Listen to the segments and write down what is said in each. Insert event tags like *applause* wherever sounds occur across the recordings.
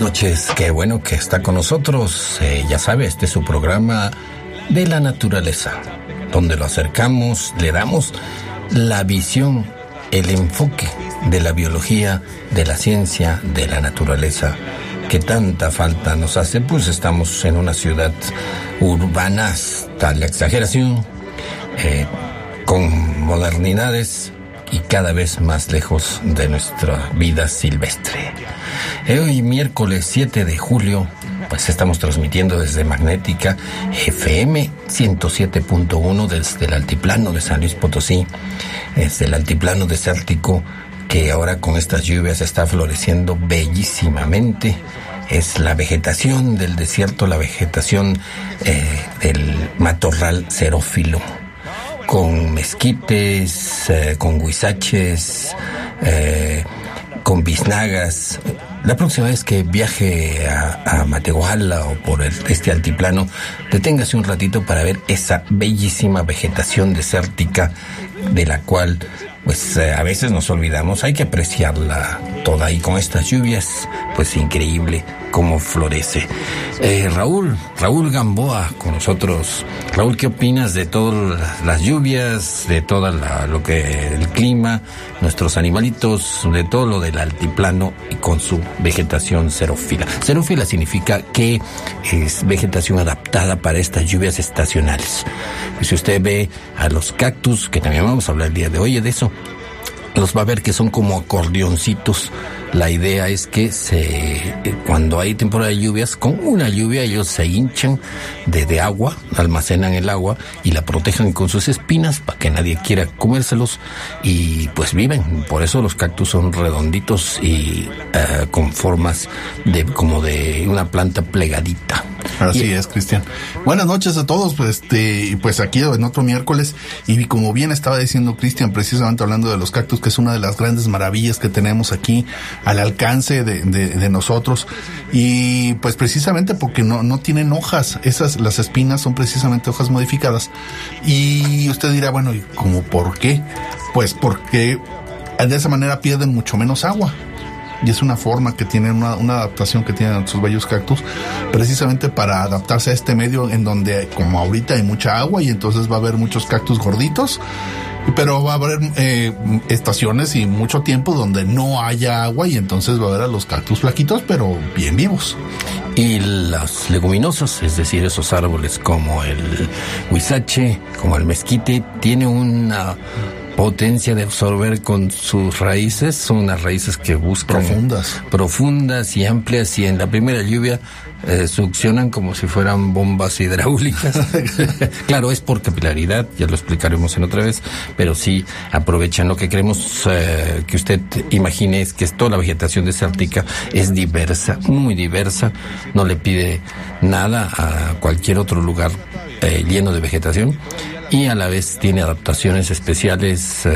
Noches. Qué bueno que está con nosotros. Eh, ya sabe, este es su programa de la naturaleza, donde lo acercamos, le damos la visión, el enfoque de la biología, de la ciencia, de la naturaleza, que tanta falta nos hace, pues estamos en una ciudad urbana hasta la exageración, eh, con modernidades y cada vez más lejos de nuestra vida silvestre. Eh, Hoy miércoles 7 de julio, pues estamos transmitiendo desde Magnética FM 107.1 desde el altiplano de San Luis Potosí, desde el altiplano desértico que ahora con estas lluvias está floreciendo bellísimamente. Es la vegetación del desierto, la vegetación eh, del matorral xerófilo con mezquites, eh, con huizaches, eh, con biznagas. La próxima vez que viaje a, a Matehuala o por este altiplano, deténgase un ratito para ver esa bellísima vegetación desértica de la cual pues eh, a veces nos olvidamos, hay que apreciarla toda y con estas lluvias, pues increíble cómo florece. Eh, Raúl, Raúl Gamboa con nosotros. Raúl, ¿qué opinas de todas las lluvias, de todo lo que el clima, nuestros animalitos, de todo lo del altiplano y con su vegetación xerófila? Xerófila significa que es vegetación adaptada para estas lluvias estacionales. Y si usted ve a los cactus, que también vamos a hablar el día de hoy de eso, los va a ver que son como acordeoncitos. La idea es que se, eh, cuando hay temporada de lluvias, con una lluvia ellos se hinchan de, de agua, almacenan el agua y la protejan con sus espinas para que nadie quiera comérselos y pues viven. Por eso los cactus son redonditos y eh, con formas de como de una planta plegadita. Así Y- es, Cristian. Buenas noches a todos, pues, este, pues aquí en otro miércoles, y como bien estaba diciendo Cristian, precisamente hablando de los cactus, que es una de las grandes maravillas que tenemos aquí al alcance de, nosotros, y pues precisamente porque no, no tienen hojas, esas, las espinas son precisamente hojas modificadas, y usted dirá, bueno, ¿y cómo por qué? Pues porque de esa manera pierden mucho menos agua. Y es una forma que tienen, una, una adaptación que tienen sus bellos cactus, precisamente para adaptarse a este medio en donde, como ahorita hay mucha agua y entonces va a haber muchos cactus gorditos, pero va a haber eh, estaciones y mucho tiempo donde no haya agua y entonces va a haber a los cactus flaquitos, pero bien vivos. Y los leguminosos, es decir, esos árboles como el huizache, como el mezquite, tiene una potencia de absorber con sus raíces, son unas raíces que buscan Profundas. profundas y amplias y en la primera lluvia eh, succionan como si fueran bombas hidráulicas. *laughs* claro, es por capilaridad, ya lo explicaremos en otra vez, pero sí aprovechan lo que queremos eh, que usted imagine es que es toda la vegetación desértica es diversa, muy diversa, no le pide nada a cualquier otro lugar eh, lleno de vegetación y a la vez tiene adaptaciones especiales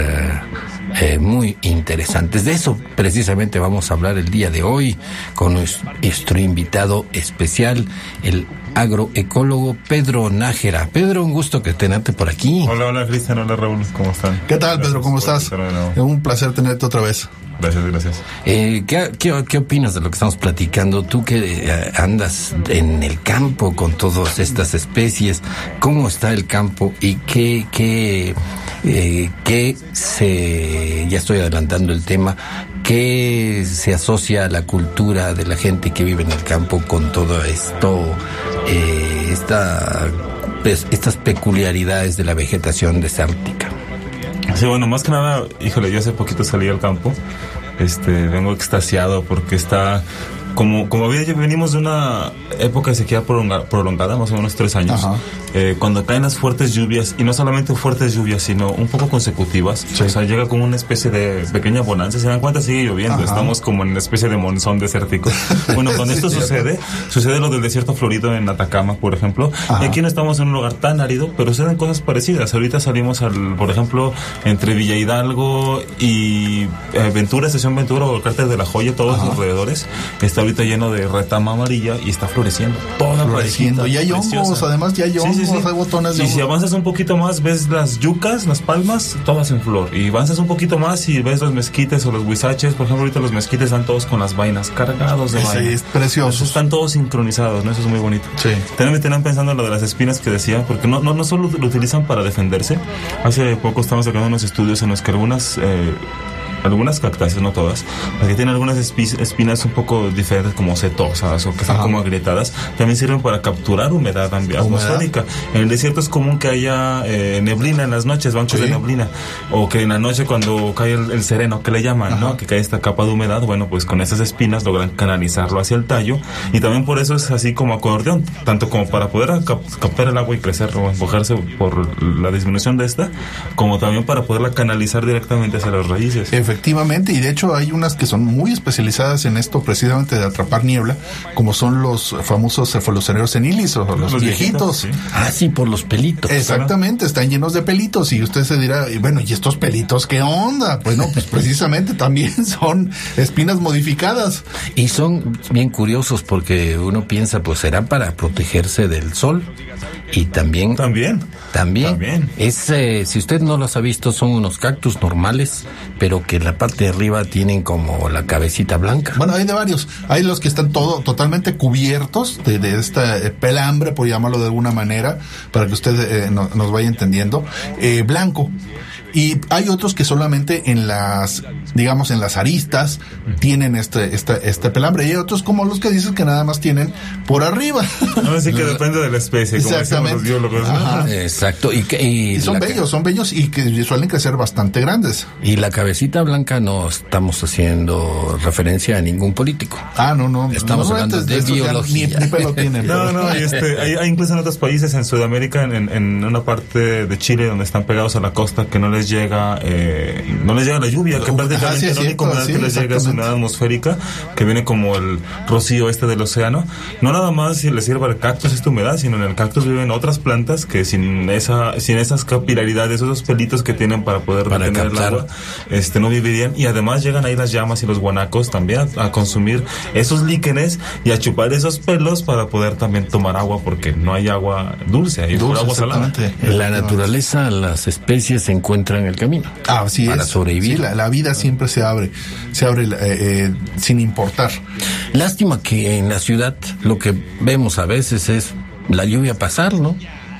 eh, muy interesantes. De eso precisamente vamos a hablar el día de hoy con nues- nuestro invitado especial, el agroecólogo Pedro Nájera. Pedro, un gusto que tenerte por aquí. Hola, hola Cristian, hola Raúl, ¿cómo están? ¿Qué tal, Pedro? ¿Cómo estás? Es un placer tenerte otra vez. Gracias, gracias. Eh, ¿qué, qué, qué opinas de lo que estamos platicando? Tú que eh, andas en el campo con todas estas especies, ¿cómo está el campo y qué, qué, eh, qué se, ya estoy adelantando el tema, qué se asocia a la cultura de la gente que vive en el campo con todo esto, eh, esta, pues, estas peculiaridades de la vegetación desértica? Sí, bueno, más que nada, híjole, yo hace poquito salí al campo. Este, vengo extasiado porque está como, como había, venimos de una época de sequía prolonga, prolongada, más o menos tres años, eh, cuando caen las fuertes lluvias, y no solamente fuertes lluvias, sino un poco consecutivas, o sea, llega como una especie de pequeña bonanza, se dan cuenta, sigue lloviendo, Ajá. estamos como en una especie de monzón desértico. *laughs* Bueno, cuando esto Sí, sucede, sucede lo del desierto florido en Atacama, por ejemplo, y aquí no estamos en un lugar tan árido, pero suceden cosas parecidas. Ahorita salimos al, por ejemplo, entre Villa Hidalgo y eh, Ventura, Estación Ventura o el cárter de la Joya, todos los alrededores, está ahorita lleno de retama amarilla y está floreciendo. Toda Floreciendo. Y hay hongos, preciosa. además ya hay hongos, hay botones de Y si avanzas un poquito más, ves las yucas, las palmas, todas en flor. Y avanzas un poquito más y ves los mezquites o los huizaches. Por ejemplo, ahorita los mezquites están todos con las vainas cargados de Sí, vainas. es precioso. Entonces, están todos sincronizados, ¿no? Eso es muy bonito. Sí. También me tenían pensando en lo de las espinas que decía, porque no, no, no solo lo utilizan para defenderse. Hace poco estábamos sacando unos estudios en los que algunas... eh, algunas cactáceas, no todas, las que tienen algunas espi- espinas un poco diferentes, como setosas o que están como agrietadas, también sirven para capturar humedad atmosférica. En el desierto es común que haya eh, neblina en las noches, bancos Sí. de neblina, o que en la noche cuando cae el, el sereno, que le llaman, ¿no? Que cae esta capa de humedad, bueno, pues con esas espinas logran canalizarlo hacia el tallo y también por eso es así como acordeón, tanto como para poder cap- captar el agua y crecer o empujarse por la disminución de esta, como también para poderla canalizar directamente hacia las raíces. Efectivamente, y de hecho hay unas que son muy especializadas en esto precisamente de atrapar niebla, como son los famosos cefalocereros senilis o los, Los viejitos. viejitos, sí. Ah, sí, por los pelitos. Exactamente, están llenos de pelitos y usted se dirá, y bueno, ¿y estos pelitos qué onda? Bueno, pues precisamente *laughs* también son espinas modificadas. Y son bien curiosos porque uno piensa, pues será para protegerse del sol. Y también, También. también, También. es, eh, si usted no los ha visto, son unos cactus normales, pero que en la parte de arriba tienen como la cabecita blanca. Bueno, hay de varios. Hay los que están todo totalmente cubiertos de, de esta eh, pelambre, por llamarlo de alguna manera, para que usted eh, no- nos vaya entendiendo, eh, blanco. Y hay otros que solamente en las, digamos, en las aristas tienen este, este, este pelambre. Y hay otros como los que dices que nada más tienen por arriba. Así que depende de la especie, como decíamos los Exactamente. biólogos. ¿no? Ajá. Exacto. Y, que- y Y son bellos, son bellos y que suelen crecer bastante grandes. Y la cabecita blanca no estamos haciendo referencia a ningún político. Ah, no, no. Estamos no, hablando de ya biología. Ni, ni pelo *laughs* tienen. No, no, y este, hay, hay incluso en otros países, en Sudamérica, en, en una parte de Chile donde están pegados a la costa, que no les llega, eh, no les llega la lluvia, que prácticamente sí, es la única cierto, humedad sí, que les llega es humedad atmosférica, que viene como el rocío este del océano. No nada más si les sirve al cactus esta humedad, sino en el cactus viven otras plantas que sin esa, sin esas capilaridades, esos pelitos que tienen para poder Para retener el captar. agua, este, no vivirían. Y además llegan ahí las llamas y los guanacos también a, a consumir esos líquenes y a chupar esos pelos para poder también tomar agua, porque no hay agua dulce, hay Dulce, agua salada. la naturaleza, las especies se encuentran el camino. Así para es. sobrevivir. Sí, la, la vida siempre se abre, se abre eh, eh, sin importar. Lástima que en la ciudad lo que vemos a veces es la lluvia pasar, ¿no?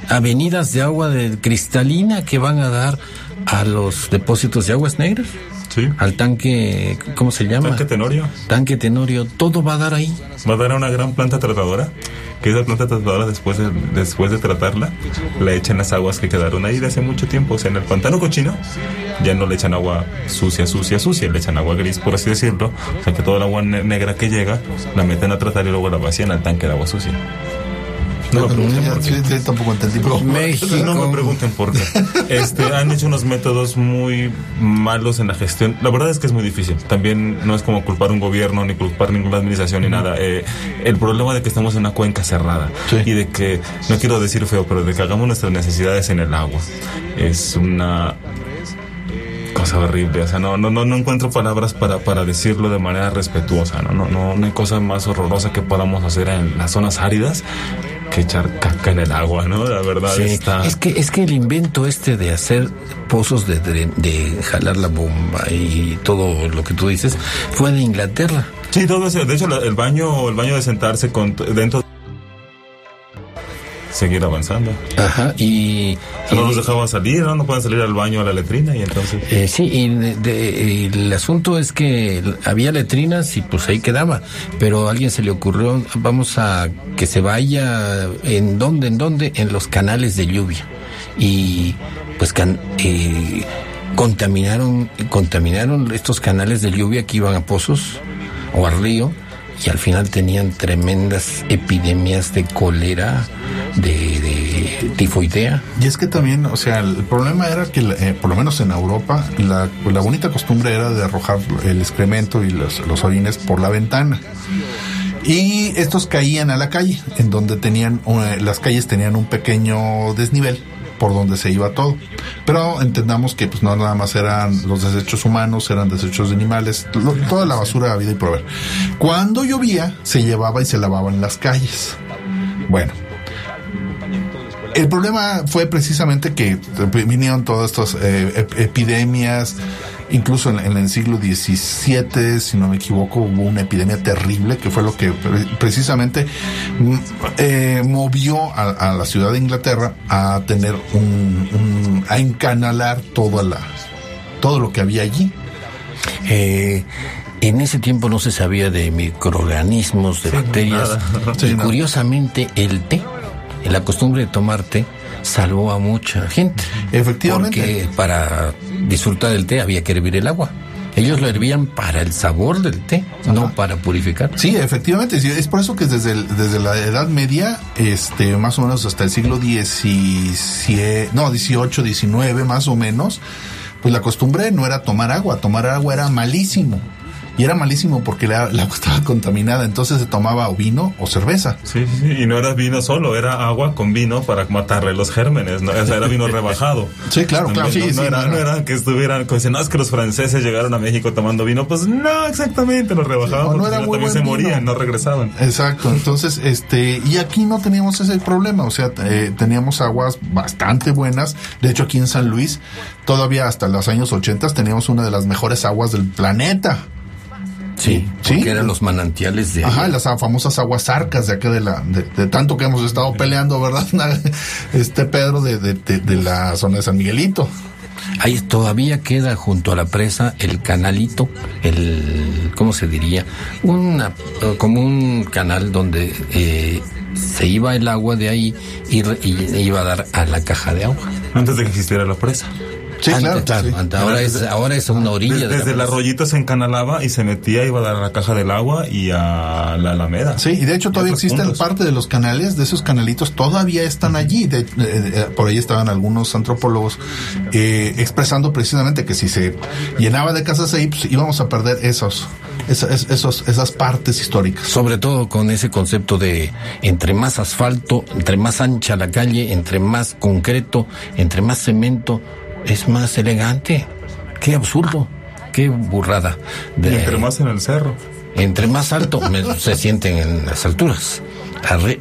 Avenidas de agua de cristalina que van a dar a los depósitos de aguas negras, Sí. al tanque, ¿cómo se llama? Tanque Tenorio Tanque Tenorio, todo va a dar ahí. va a dar a una gran planta tratadora, que esa planta tratadora después de, después de tratarla, le echan las aguas que quedaron ahí de hace mucho tiempo. O sea, en el pantano cochino ya no le echan agua sucia, sucia, sucia, le echan agua gris, por así decirlo. O sea, que toda el agua ne- negra que llega la meten a tratar y luego la vacían al tanque de agua sucia. No me pregunten por qué. Sí, sí, tampoco entendí. pero- México. No me pregunten por qué. Este, han hecho unos métodos muy malos en la gestión. La verdad es que es muy difícil. También no es como culpar a un gobierno, ni culpar ninguna administración, ni nada. Eh, el problema de que estamos en una cuenca cerrada Sí. y de que, no quiero decir feo, pero de que hagamos nuestras necesidades en el agua. Es una cosa horrible, o sea, no, no, no, no encuentro palabras para, para decirlo de manera respetuosa, ¿no? No, no, no hay cosa más horrorosa que podamos hacer en las zonas áridas que echar caca en el agua, ¿no? La verdad Sí, está... Es que es que el invento este de hacer pozos de, de jalar la bomba y todo lo que tú dices fue de Inglaterra. Sí, todo eso. De hecho, el baño, el baño de sentarse con, dentro. Seguir avanzando. Ajá, y... No y- los dejaba salir, ¿no? No pueden salir al baño a la letrina y entonces. Eh, sí, y de- de- el asunto es que había letrinas y pues ahí quedaba, pero a alguien se le ocurrió, vamos a que se vaya, ¿en dónde? ¿En dónde? En los canales de lluvia. Y pues can- eh, contaminaron, contaminaron estos canales de lluvia que iban a pozos o al río y al final tenían tremendas epidemias de cólera, de, de tifoidea. Y es que también, o sea, el problema era que, eh, por lo menos en Europa, la, bonita costumbre era de arrojar el excremento y los, los orines por la ventana. Y estos caían a la calle, en donde tenían, eh, las calles tenían un pequeño desnivel por donde se iba todo. Pero entendamos que pues no nada más eran los desechos humanos, eran desechos de animales, lo- toda la basura de vida y por haber. Cuando llovía, se llevaba y se lavaba en las calles. Bueno, el problema fue precisamente que vinieron todas estas eh, ep- epidemias, incluso en, en el siglo XVII, si no me equivoco, hubo una epidemia terrible que fue lo que pre- precisamente mm, eh, movió a, a la ciudad de Inglaterra a tener un, un- a encanalar toda la todo lo que había allí. Eh, en ese tiempo no se sabía de microorganismos, de bacterias. *laughs* Sí, y curiosamente el té, la costumbre de tomar té, salvó a mucha gente. Efectivamente. Porque para disfrutar del té había que hervir el agua. Ellos lo hervían para el sabor del té, no para purificar. Sí, efectivamente, es por eso que desde, el- desde la Edad Media, este, más o menos hasta el siglo XVII, no, XVIII, XIX, más o menos, pues la costumbre no era tomar agua, tomar agua era malísimo. Y era malísimo porque la, la agua *laughs* estaba contaminada, entonces se tomaba o vino o cerveza. Sí, sí, sí. Y no era vino solo, era agua con vino para matarle los gérmenes, ¿no? O sea, era vino rebajado. *laughs* Sí, claro, claro, sí, no, no sí, era, no era- que estuvieran, dicen, no, es que los franceses llegaron a México tomando vino, pues no, exactamente, lo rebajaban, No, no porque era muy también se vino. morían, no regresaban. Exacto, entonces, este, y aquí no teníamos ese problema, o sea, eh, teníamos aguas bastante buenas, de hecho aquí en San Luis, todavía hasta los años 80 teníamos una de las mejores aguas del planeta. Sí, Sí. porque eran los manantiales de... Ajá, las famosas aguas arcas de acá de la, de, de tanto que hemos estado peleando, ¿verdad? *laughs* Este Pedro de, de, de, de la zona de San Miguelito. Ahí todavía queda junto a la presa el canalito, el, ¿cómo se diría? Una, como un canal donde eh, se iba el agua de ahí y, re- y iba a dar a la caja de agua. Antes de que existiera la presa. Sí, Antes, claro. sí. antes, ahora, es, ahora es una orilla Desde, de la desde arroyito se encanalaba y se metía, iba a dar a la caja del agua y a la alameda. Sí, y de hecho todavía existen puntos. parte de los canales, de esos canalitos, todavía están allí. De- eh, por ahí estaban algunos antropólogos eh, expresando precisamente que si se llenaba de casas ahí, pues íbamos a perder esos, esa- es- esos, esas partes históricas. Sobre todo con ese concepto de entre más asfalto, entre más ancha la calle, entre más concreto, entre más cemento, es más elegante. Qué absurdo, qué burrada. Y entre más en el cerro. entre más alto se sienten en las alturas,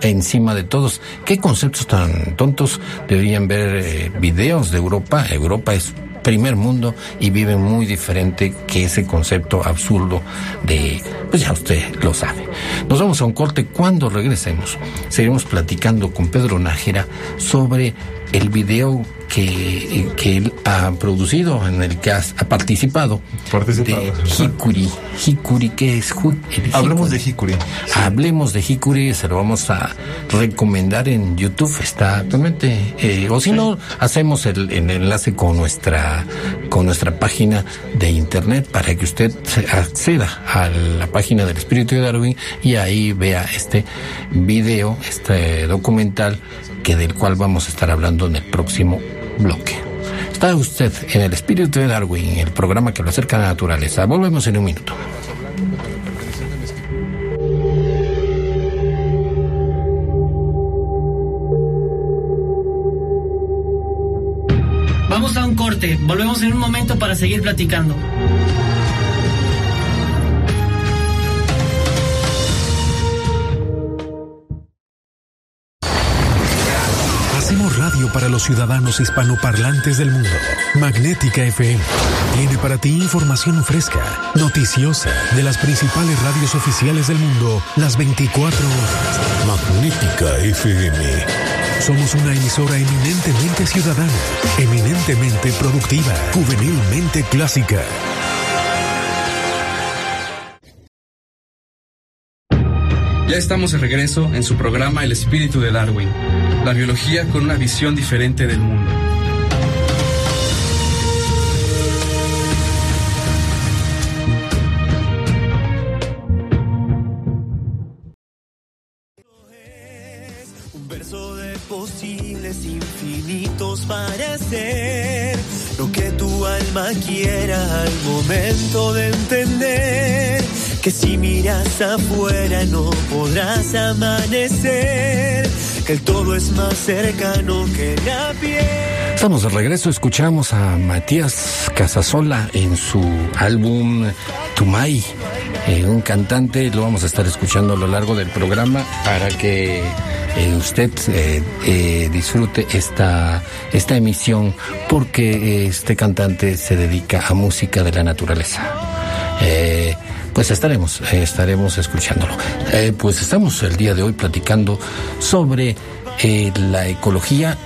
encima de todos. ¿Qué conceptos tan tontos? Deberían ver eh, videos de Europa. Europa es primer mundo y viven muy diferente que ese concepto absurdo de, pues ya usted lo sabe. Nos vamos a un corte. Cuando regresemos, seguiremos platicando con Pedro Nájera sobre el video que, que él ha producido, en el que ha, ha participado, Participado. de Hikuri. Hikuri, ¿qué es el Hablemos de Hikuri? Hablemos de Hikuri, se lo vamos a recomendar en YouTube, está actualmente, eh, o si no, hacemos el, el enlace con nuestra, con nuestra página de internet para que usted acceda a la página del Espíritu de Darwin y ahí vea este video, este documental que del cual vamos a estar hablando en el próximo bloque. Está usted en el Espíritu de Darwin, el programa que lo acerca a la naturaleza. Volvemos en un minuto. Vamos a un corte, volvemos en un momento para seguir platicando. Radio para los ciudadanos hispanoparlantes del mundo. Magnética FM tiene para ti información fresca, noticiosa, de las principales radios oficiales del mundo, las 24 horas. Magnética FM. Somos una emisora eminentemente ciudadana, eminentemente productiva, juvenilmente clásica. Ya estamos de regreso en su programa El espíritu de Darwin, la biología con una visión diferente del mundo. Un verso de posibles infinitos para ser lo que tu alma quiera al momento de entender que si miras afuera no podrás amanecer, que el todo es más cercano que la piel. Estamos de regreso, escuchamos a Matías Casasola en su álbum Tumay, eh, un cantante, lo vamos a estar escuchando a lo largo del programa para que eh, usted eh, disfrute esta, esta emisión porque este cantante se dedica a música de la naturaleza. Pues estaremos, eh, estaremos escuchándolo. Eh, pues estamos el día de hoy platicando sobre eh, la ecología,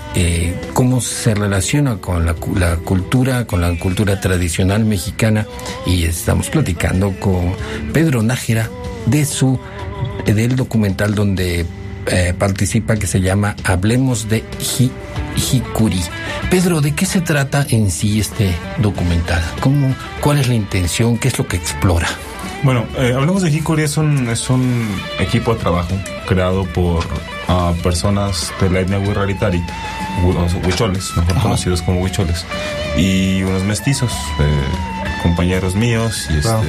cómo se relaciona con la, la cultura, con la cultura tradicional mexicana y estamos platicando con Pedro Nájera de su del documental donde eh, participa que se llama Hablemos de Hi- Hikuri. Pedro, ¿de qué se trata en sí este documental? ¿Cómo, ¿Cuál es la intención? ¿Qué es lo que explora? Bueno, eh, hablamos de Hikuri, es un, es un equipo de trabajo creado por ah, personas de la etnia Wirraritari, huicholes, mejor conocidos como huicholes, y unos mestizos, eh, compañeros míos, y este, Claro.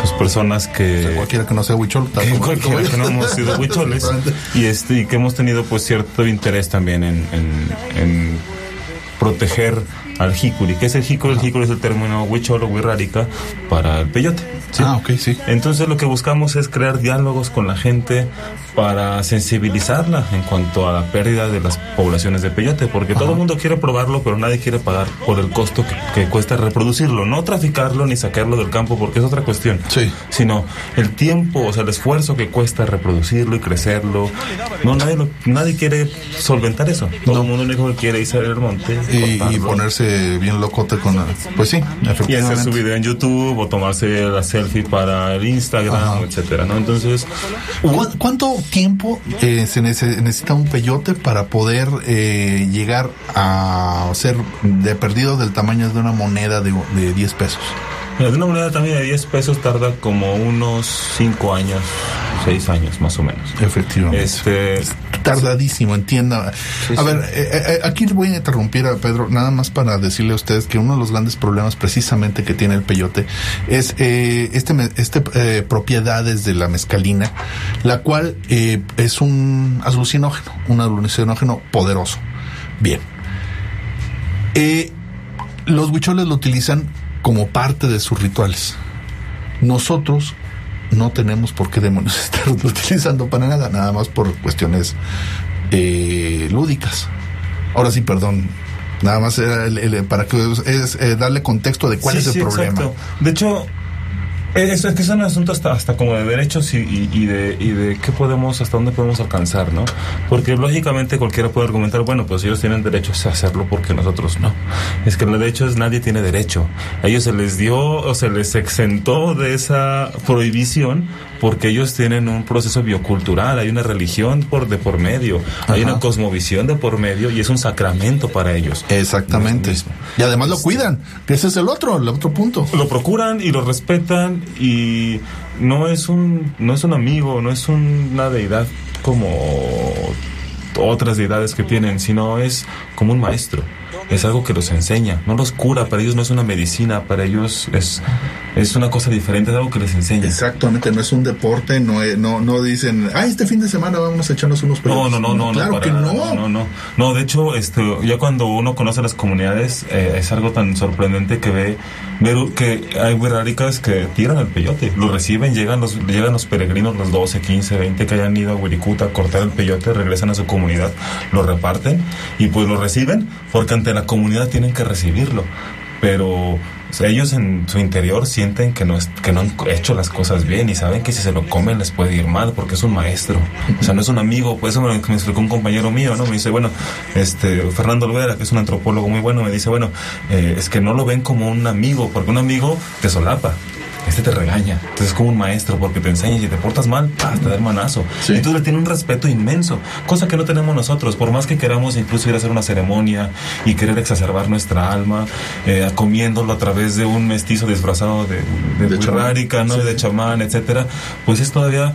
pues personas que... Cualquiera que no sea huichol, *laughs* como- cualquiera que no hemos sido *laughs* huicholes y este y que hemos tenido pues cierto interés también en, en- en proteger al jicuri. ¿Qué es el jicuri? El jicuri es el término huichol o huirrárica para el peyote. ¿sí? Ah, ok, sí. Entonces lo que buscamos es crear diálogos con la gente para sensibilizarla en cuanto a la pérdida de las poblaciones de peyote, porque todo el mundo quiere probarlo, pero nadie quiere pagar por el costo que, que cuesta reproducirlo, no traficarlo ni sacarlo del campo, porque es otra cuestión, Sí. sino el tiempo, o sea, el esfuerzo que cuesta reproducirlo y crecerlo. No, nadie, lo- nadie quiere solventar eso. Todo el mundo único que quiere es salir al monte Y, ponerse bien locote con la... Pues sí, Y hacer su video en YouTube o tomarse la selfie para el Instagram, Ajá. etcétera, ¿no? Entonces, ¿Cu- ¿Cuánto tiempo eh, se nece- necesita un peyote para poder eh, llegar a ser de perdido del tamaño de una moneda de, de 10 pesos? Mira, de una moneda también de 10 pesos tarda como unos 5 años, 6 años más o menos. Efectivamente. Este, Tardadísimo, entienda. a ver, eh, eh, aquí le voy a interrumpir a Pedro, nada más para decirle a ustedes que uno de los grandes problemas precisamente que tiene el peyote es eh, este, este eh, propiedades de la mezcalina, la cual eh, es un alucinógeno, un alucinógeno poderoso. Bien. Eh, los huicholes lo utilizan como parte de sus rituales. Nosotros no tenemos por qué demonios *laughs* estarlo utilizando para nada, nada más por cuestiones eh, lúdicas. Ahora sí, perdón. Nada más era el- el- para que es eh, darle contexto de cuál sí, es el sí, problema. exacto. De hecho, eso es que es un asunto hasta, hasta como de derechos y, y- y de, y de qué podemos, hasta dónde podemos alcanzar, ¿no? Porque lógicamente cualquiera puede argumentar, bueno, pues ellos tienen derechos a hacerlo porque nosotros no. Es que el derecho es nadie tiene derecho. A ellos se les dio o se les exentó de esa prohibición porque ellos tienen un proceso biocultural, hay una religión por de por medio, hay una cosmovisión de por medio y es un sacramento para ellos. Exactamente. Y además lo cuidan, que ese es el otro, el otro punto. lo procuran y lo respetan y no es un no es un amigo no es una deidad como otras deidades que tienen sino es como un maestro es algo que los enseña, no los cura, para ellos no es una medicina, para ellos es, es una cosa diferente, es algo que les enseña. Exactamente, no es un deporte, no, es- no, no dicen, ah, este fin de semana vamos a echarnos unos No, pelotas". no, no, no, Claro no, que no. no, no, no. de hecho, este, ya cuando uno conoce las comunidades, eh, es algo tan sorprendente que ve, ver que hay huiráricas que tiran el peyote, lo reciben, llegan los, llegan los peregrinos, los 12, 15, 20 que hayan ido a Huiricuta a cortar el peyote, regresan a su comunidad, lo reparten y pues lo reciben porque ante la comunidad tienen que recibirlo. Pero ellos en su interior sienten que no, es- que no han hecho las cosas bien y saben que si se lo comen les puede ir mal porque es un maestro. O sea, no es un amigo. Por eso me, me explicó un compañero mío, ¿no? Me dice, bueno, este, Fernando Olvera, que es un antropólogo muy bueno, me dice, bueno, eh, es que no lo ven como un amigo, porque un amigo te solapa. Este te regaña, entonces es como un maestro porque te enseña y si te portas mal, ¡pah! te da el manazo. Y tú le tienes un respeto inmenso, cosa que no tenemos nosotros, por más que queramos incluso ir a hacer una ceremonia y querer exacerbar nuestra alma, eh, comiéndolo a través de un mestizo disfrazado de, de, De burrárica, ¿no? de chamán, etcétera, pues es todavía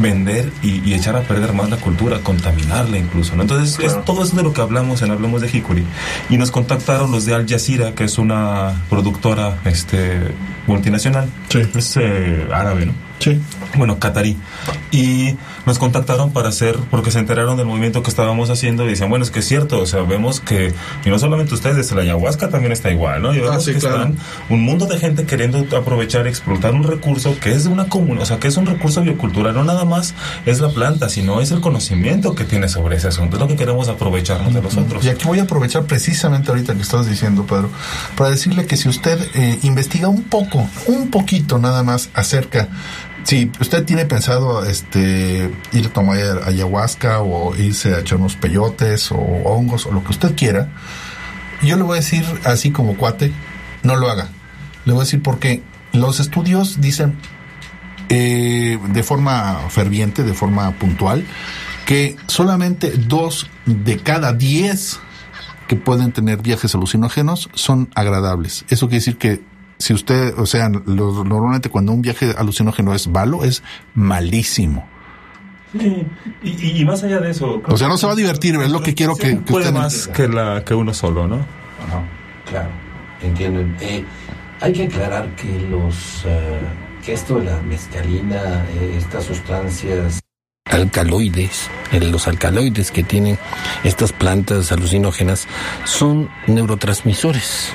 vender y, y echar a perder más la cultura, contaminarla incluso, ¿no? Entonces, es todo eso de lo que hablamos en Hablemos de Hikuri. Y nos contactaron los de Al Jazeera, que es una productora este, multinacional. Es eh, árabe, ¿no? Sí. Bueno, catarí. Y nos contactaron para hacer, porque se enteraron del movimiento que estábamos haciendo y decían, bueno, es que es cierto, o sea, vemos que, y no solamente ustedes, desde la ayahuasca también está igual, ¿no? Y vemos Ah, sí, que claro. están un mundo de gente queriendo aprovechar explotar un recurso que es de una comunidad, o sea, que es un recurso biocultural, no nada más es la planta, sino es el conocimiento que tiene sobre ese asunto, es lo que queremos aprovecharnos de los otros. Y aquí voy a aprovechar precisamente ahorita que estás diciendo, Pedro, para decirle que si usted eh, investiga un poco, un poquito nada más acerca, si usted tiene pensado este ir a tomar ayahuasca o irse a echar unos peyotes o hongos o lo que usted quiera, yo le voy a decir así como cuate, no lo haga. Le voy a decir porque los estudios dicen eh, de forma ferviente, de forma puntual, que solamente dos de cada diez que pueden tener viajes alucinógenos son agradables. Eso quiere decir que si usted, o sea, lo- normalmente cuando un viaje alucinógeno es malo, es malísimo. Sí, y, y- y más allá de eso... O sea, no se va a divertir, es lo que quiero que, que puede usted más que, la, que uno solo, ¿no? Claro, entiendo. Eh, hay que aclarar que los eh, que esto de la mescalina, eh, estas sustancias alcaloides, eh, los alcaloides que tienen estas plantas alucinógenas son neurotransmisores.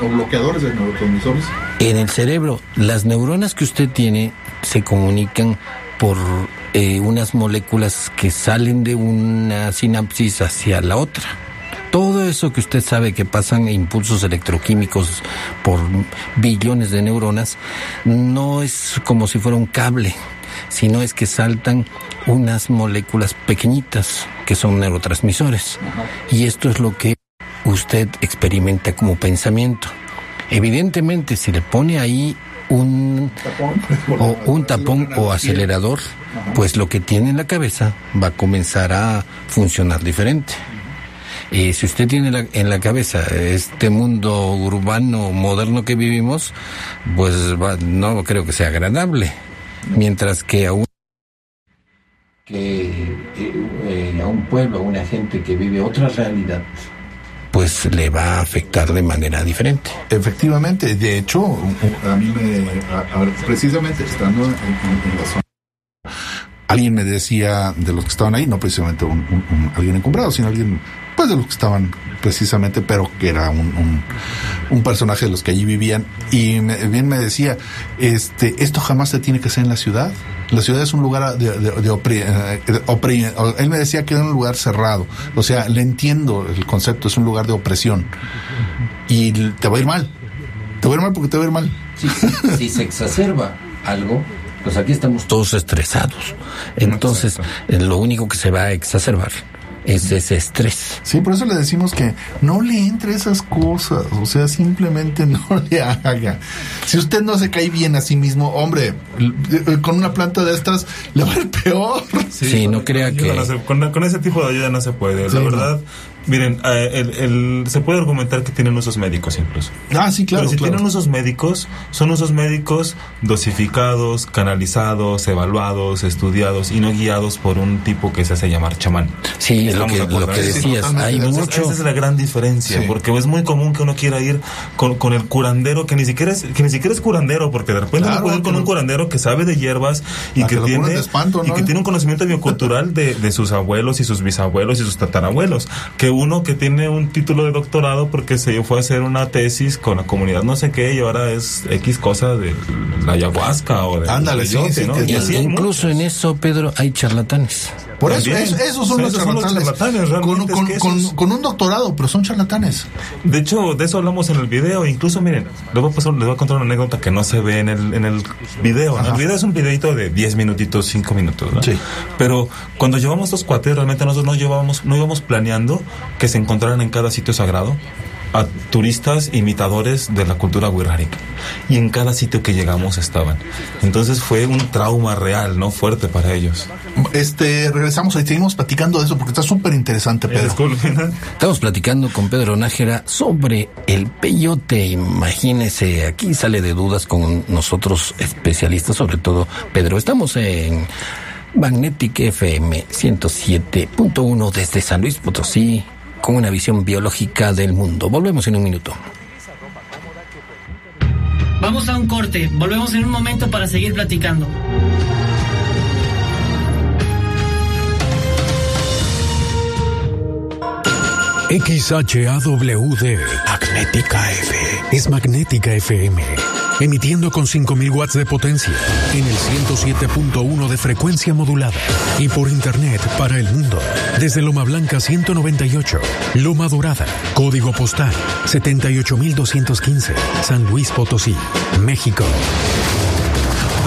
O bloqueadores de neurotransmisores. En el cerebro, las neuronas que usted tiene se comunican por eh, unas moléculas que salen de una sinapsis hacia la otra. Todo eso que usted sabe que pasan impulsos electroquímicos por billones de neuronas, no es como si fuera un cable, sino es que saltan unas moléculas pequeñitas que son neurotransmisores. Y esto es lo que usted experimenta como pensamiento. Evidentemente, si le pone ahí un, o un tapón o acelerador, pues lo que tiene en la cabeza va a comenzar a funcionar diferente. Y si usted tiene la- en la cabeza este mundo urbano moderno que vivimos, pues va- no creo que sea agradable. Mientras que a un que eh, a un pueblo, a una gente que vive otra realidad, pues le va a afectar de manera diferente. Efectivamente, de hecho, a mí me, a- precisamente estando en, en- en la zona, alguien me decía de los que estaban ahí, no precisamente un, un- un- alguien encumbrado, sino alguien, pues de los que estaban precisamente, pero que era un, un, un personaje de los que allí vivían, y me- bien me decía, este, esto jamás se tiene que hacer en la ciudad. La ciudad es un lugar de, de- de opri- eh, opri- él me decía que era un lugar cerrado. O sea, le entiendo el concepto, es un lugar de opresión. Y te va a ir mal. Te va a ir mal porque te va a ir mal. Si, si se exacerba algo, pues aquí estamos todos estresados. Entonces, eh, lo único que se va a exacerbar es ese estrés. Sí, por eso le decimos que no le entre esas cosas, o sea, simplemente *laughs* no le haga. Si usted no se cae bien a sí mismo, hombre, l- con una planta de estas le va a ir peor. Sí, no crea que... no se- con, con ese tipo de ayuda no se puede. Sí, la no. Miren, eh, el- el- se puede argumentar que tienen usos médicos incluso. Ah, sí, claro, Pero si claro. tienen usos médicos, son usos médicos dosificados, canalizados, evaluados, estudiados y no guiados por un tipo que se hace llamar chamán. Sí, Ese Estamos que, lo que sí, decías, hay Entonces, mucho... Esa es la gran diferencia, Sí. porque es muy común que uno quiera ir con, con el curandero que ni siquiera es que ni siquiera es curandero, porque de repente Claro, uno puede ir con un curandero que sabe de hierbas y que que lo tiene espanto, y que tiene un conocimiento biocultural de, de sus abuelos y sus bisabuelos y sus tatarabuelos, que uno que tiene un título de doctorado porque se fue a hacer una tesis con la comunidad no sé qué y ahora es X cosa de la ayahuasca o de Ándale, sí, sí, Y así Incluso en eso, Pedro, hay charlatanes. Por eso, También. eso- esos son los son los charlatanes. charlatanes, realmente, con, es con- que con- un doctorado, pero son charlatanes. De hecho, de eso hablamos en el video. Incluso, miren, les voy a, pasar- les voy a contar una anécdota que no se ve en el, en el video. ¿no? El video es un videito de 10 minutitos, 5 minutos. ¿no? Sí. Pero cuando llevamos estos cuates, realmente nosotros no llevábamos, no íbamos planeando que se encontraran en cada sitio sagrado a turistas imitadores de la cultura wixárika. Y en cada sitio que llegamos estaban. Entonces fue un trauma real, ¿no? Fuerte para ellos. Este, regresamos ahí, seguimos platicando de eso porque está súper interesante, Pedro. Disculpen. Estamos platicando con Pedro Nájera sobre el peyote. Imagínese, aquí sale de dudas con nosotros especialistas, sobre todo Pedro. Estamos en Magnetic FM 107.1 desde San Luis Potosí con una visión biológica del mundo. Volvemos en un minuto. Vamos a un corte. Volvemos en un momento para seguir platicando. XHAWD Magnética F es Magnética FM, emitiendo con 5000 watts de potencia en el 107.1 de frecuencia modulada y por internet para el mundo. Desde Loma Blanca 198, Loma Dorada, código postal 78215, San Luis Potosí, México.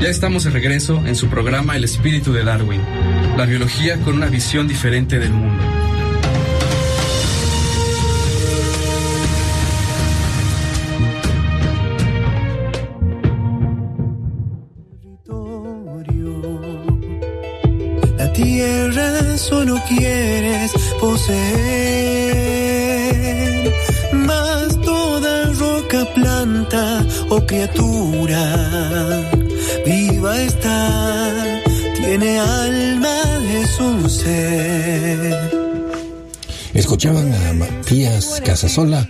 Ya estamos de regreso en su programa El espíritu de Darwin, la biología con una visión diferente del mundo. La tierra solo quieres poseer, más toda roca, planta o criatura viva está, tiene alma, es un ser. Escuchaban a Matías Casasola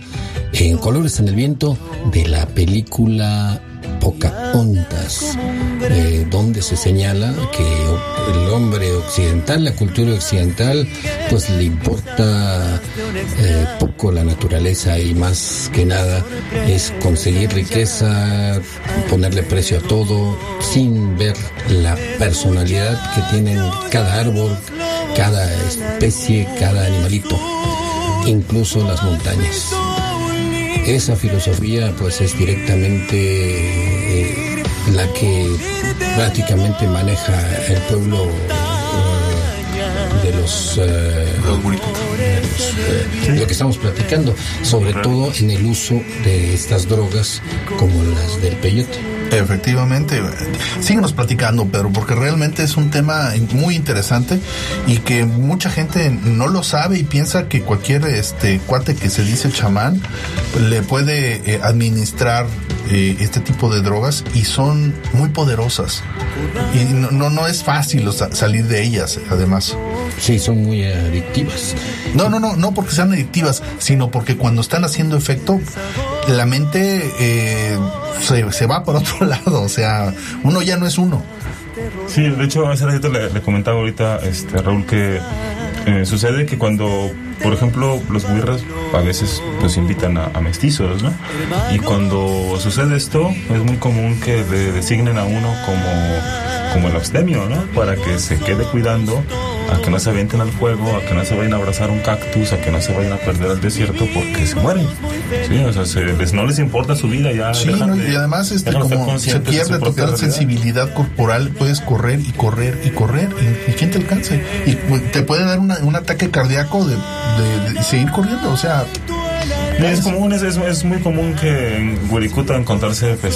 en Colores en el Viento de la película Pocahontas, eh, donde se señala que el hombre occidental, la cultura occidental, pues le importa eh, poco la naturaleza y más que nada es conseguir riqueza, ponerle precio a todo, sin ver la personalidad que tienen cada árbol, cada especie, cada animalito, incluso las montañas. Esa filosofía pues es directamente eh, la que prácticamente maneja el pueblo eh, de los, eh, de los, eh, lo que estamos platicando, sobre todo en el uso de estas drogas como las del peyote. Efectivamente. Síguenos platicando, Pedro, porque realmente es un tema muy interesante y que mucha gente no lo sabe y piensa que cualquier este cuate que se dice chamán le puede eh, administrar eh, este tipo de drogas y son muy poderosas. Y no, no, no es fácil sa- salir de ellas, además. Sí, son muy adictivas. No, no, no, no porque sean adictivas, sino porque cuando están haciendo efecto, la mente eh, se, se va por otro *laughs* lado. O sea, uno ya no es uno. Sí, de hecho, hace ratito le, le comentaba ahorita este, Raúl que eh, sucede que cuando, por ejemplo, los guirras a veces pues invitan a, a mestizos, ¿no? Y cuando sucede esto, es muy común que le designen a uno como, como el abstemio, ¿no? Para que se quede cuidando a que no se avienten al fuego, a que no se vayan a abrazar un cactus, a que no se vayan a perder al desierto porque se mueren. Sí, o sea, se- les- no les importa su vida ya. Sí, no, de- y además este, como se pierde total realidad. sensibilidad corporal, puedes correr y correr y correr y, y quién te alcance. Y pues, te puede dar una- un ataque cardíaco de, de- de seguir corriendo, o sea... Es común, es, es, muy común que en Wirikuta encontrarse este,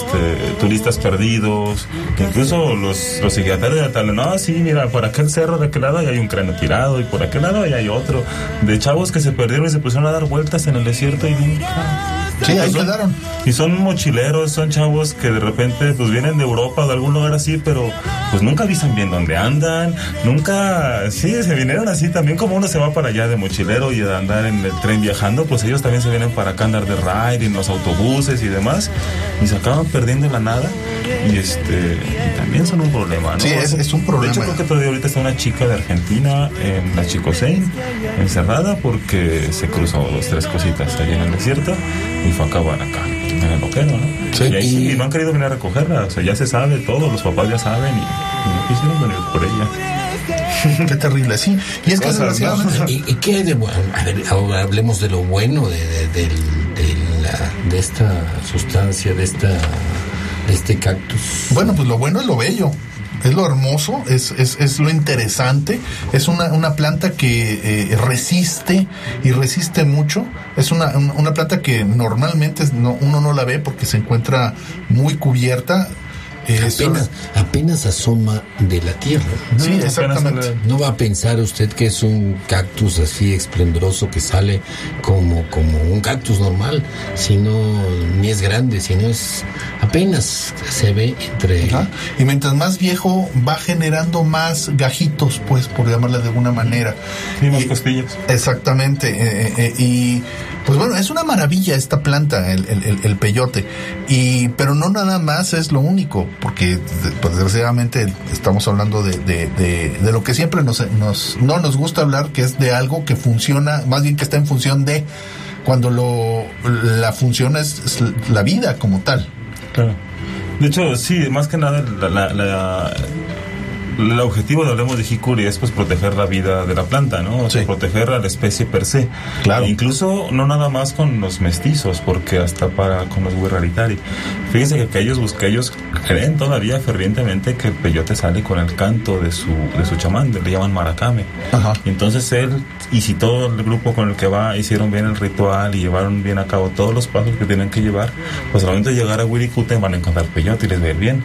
turistas perdidos, que incluso los, los psiquiatras de tal, no, sí, mira, por aquel cerro de aquel lado hay un cráneo tirado y por aquel lado ya hay otro, de chavos que se perdieron y se pusieron a dar vueltas en el desierto y nunca... Sí, ahí son- quedaron. Y son mochileros, son chavos que de repente pues vienen de Europa o de algún lugar así, pero pues nunca avisan bien dónde andan, nunca, sí, se vinieron así también como uno se va para allá de mochilero y de andar en el tren viajando, pues ellos también se vienen para acá andar de ride en los autobuses y demás y se acaban perdiendo en la nada y este y también son un problema, ¿no? Sí, es- es un problema. De hecho creo que todavía ahorita está una chica de Argentina en la Chicosein encerrada porque se cruzó dos, tres cositas allí en el desierto y fue a acabar acá, en el loquero, ¿no? Sí, y ahí sí, y- no han querido venir a recogerla, o sea, ya se sabe todo, los papás ya saben y, y no quisieron venir por ella. *laughs* Qué terrible, sí. Y es que ¿no? ¿Y, y qué hay de bueno? A ver, ahora hablemos de lo bueno de, de, del- de la- de esta sustancia, de esta de este cactus. Bueno, pues lo bueno es lo bello. Es lo hermoso, es, es, es lo interesante. Es una, una planta que eh, resiste y resiste mucho. Es una, una, planta que normalmente no, uno no la ve porque se encuentra muy cubierta. Apenas, apenas asoma de la tierra. Sí, exactamente. No va a pensar usted que es un cactus así esplendoroso que sale como, como un cactus normal, sino ni es grande, sino es apenas se ve entre Ajá. Y mientras más viejo va generando más gajitos, pues, por llamarla de alguna manera. Y más costillas. Exactamente. eh, eh, eh, y pues bueno, es una maravilla esta planta, el, el, peyote. Y, pero no nada más es lo único, porque pues, desgraciadamente estamos hablando de, de, lo que siempre nos, nos, no nos gusta hablar, que es de algo que funciona, más bien que está en función de, cuando lo, la función es, es la vida como tal. Claro. De hecho, sí, más que nada, la- el objetivo de Hablemos de Hikuri es pues proteger la vida de la planta, ¿no? O sea, proteger a la especie per se. Claro. Incluso no nada más con los mestizos, porque hasta para con los Wirraritari. Fíjense que, que ellos, que ellos creen todavía fervientemente que el peyote sale con el canto de su, de su chamán, le llaman maracame. Y entonces él, y si todo el grupo con el que va hicieron bien el ritual y llevaron bien a cabo todos los pasos que tienen que llevar, pues al momento de llegar a Wirikuten van a encontrar peyote y les va a ir bien.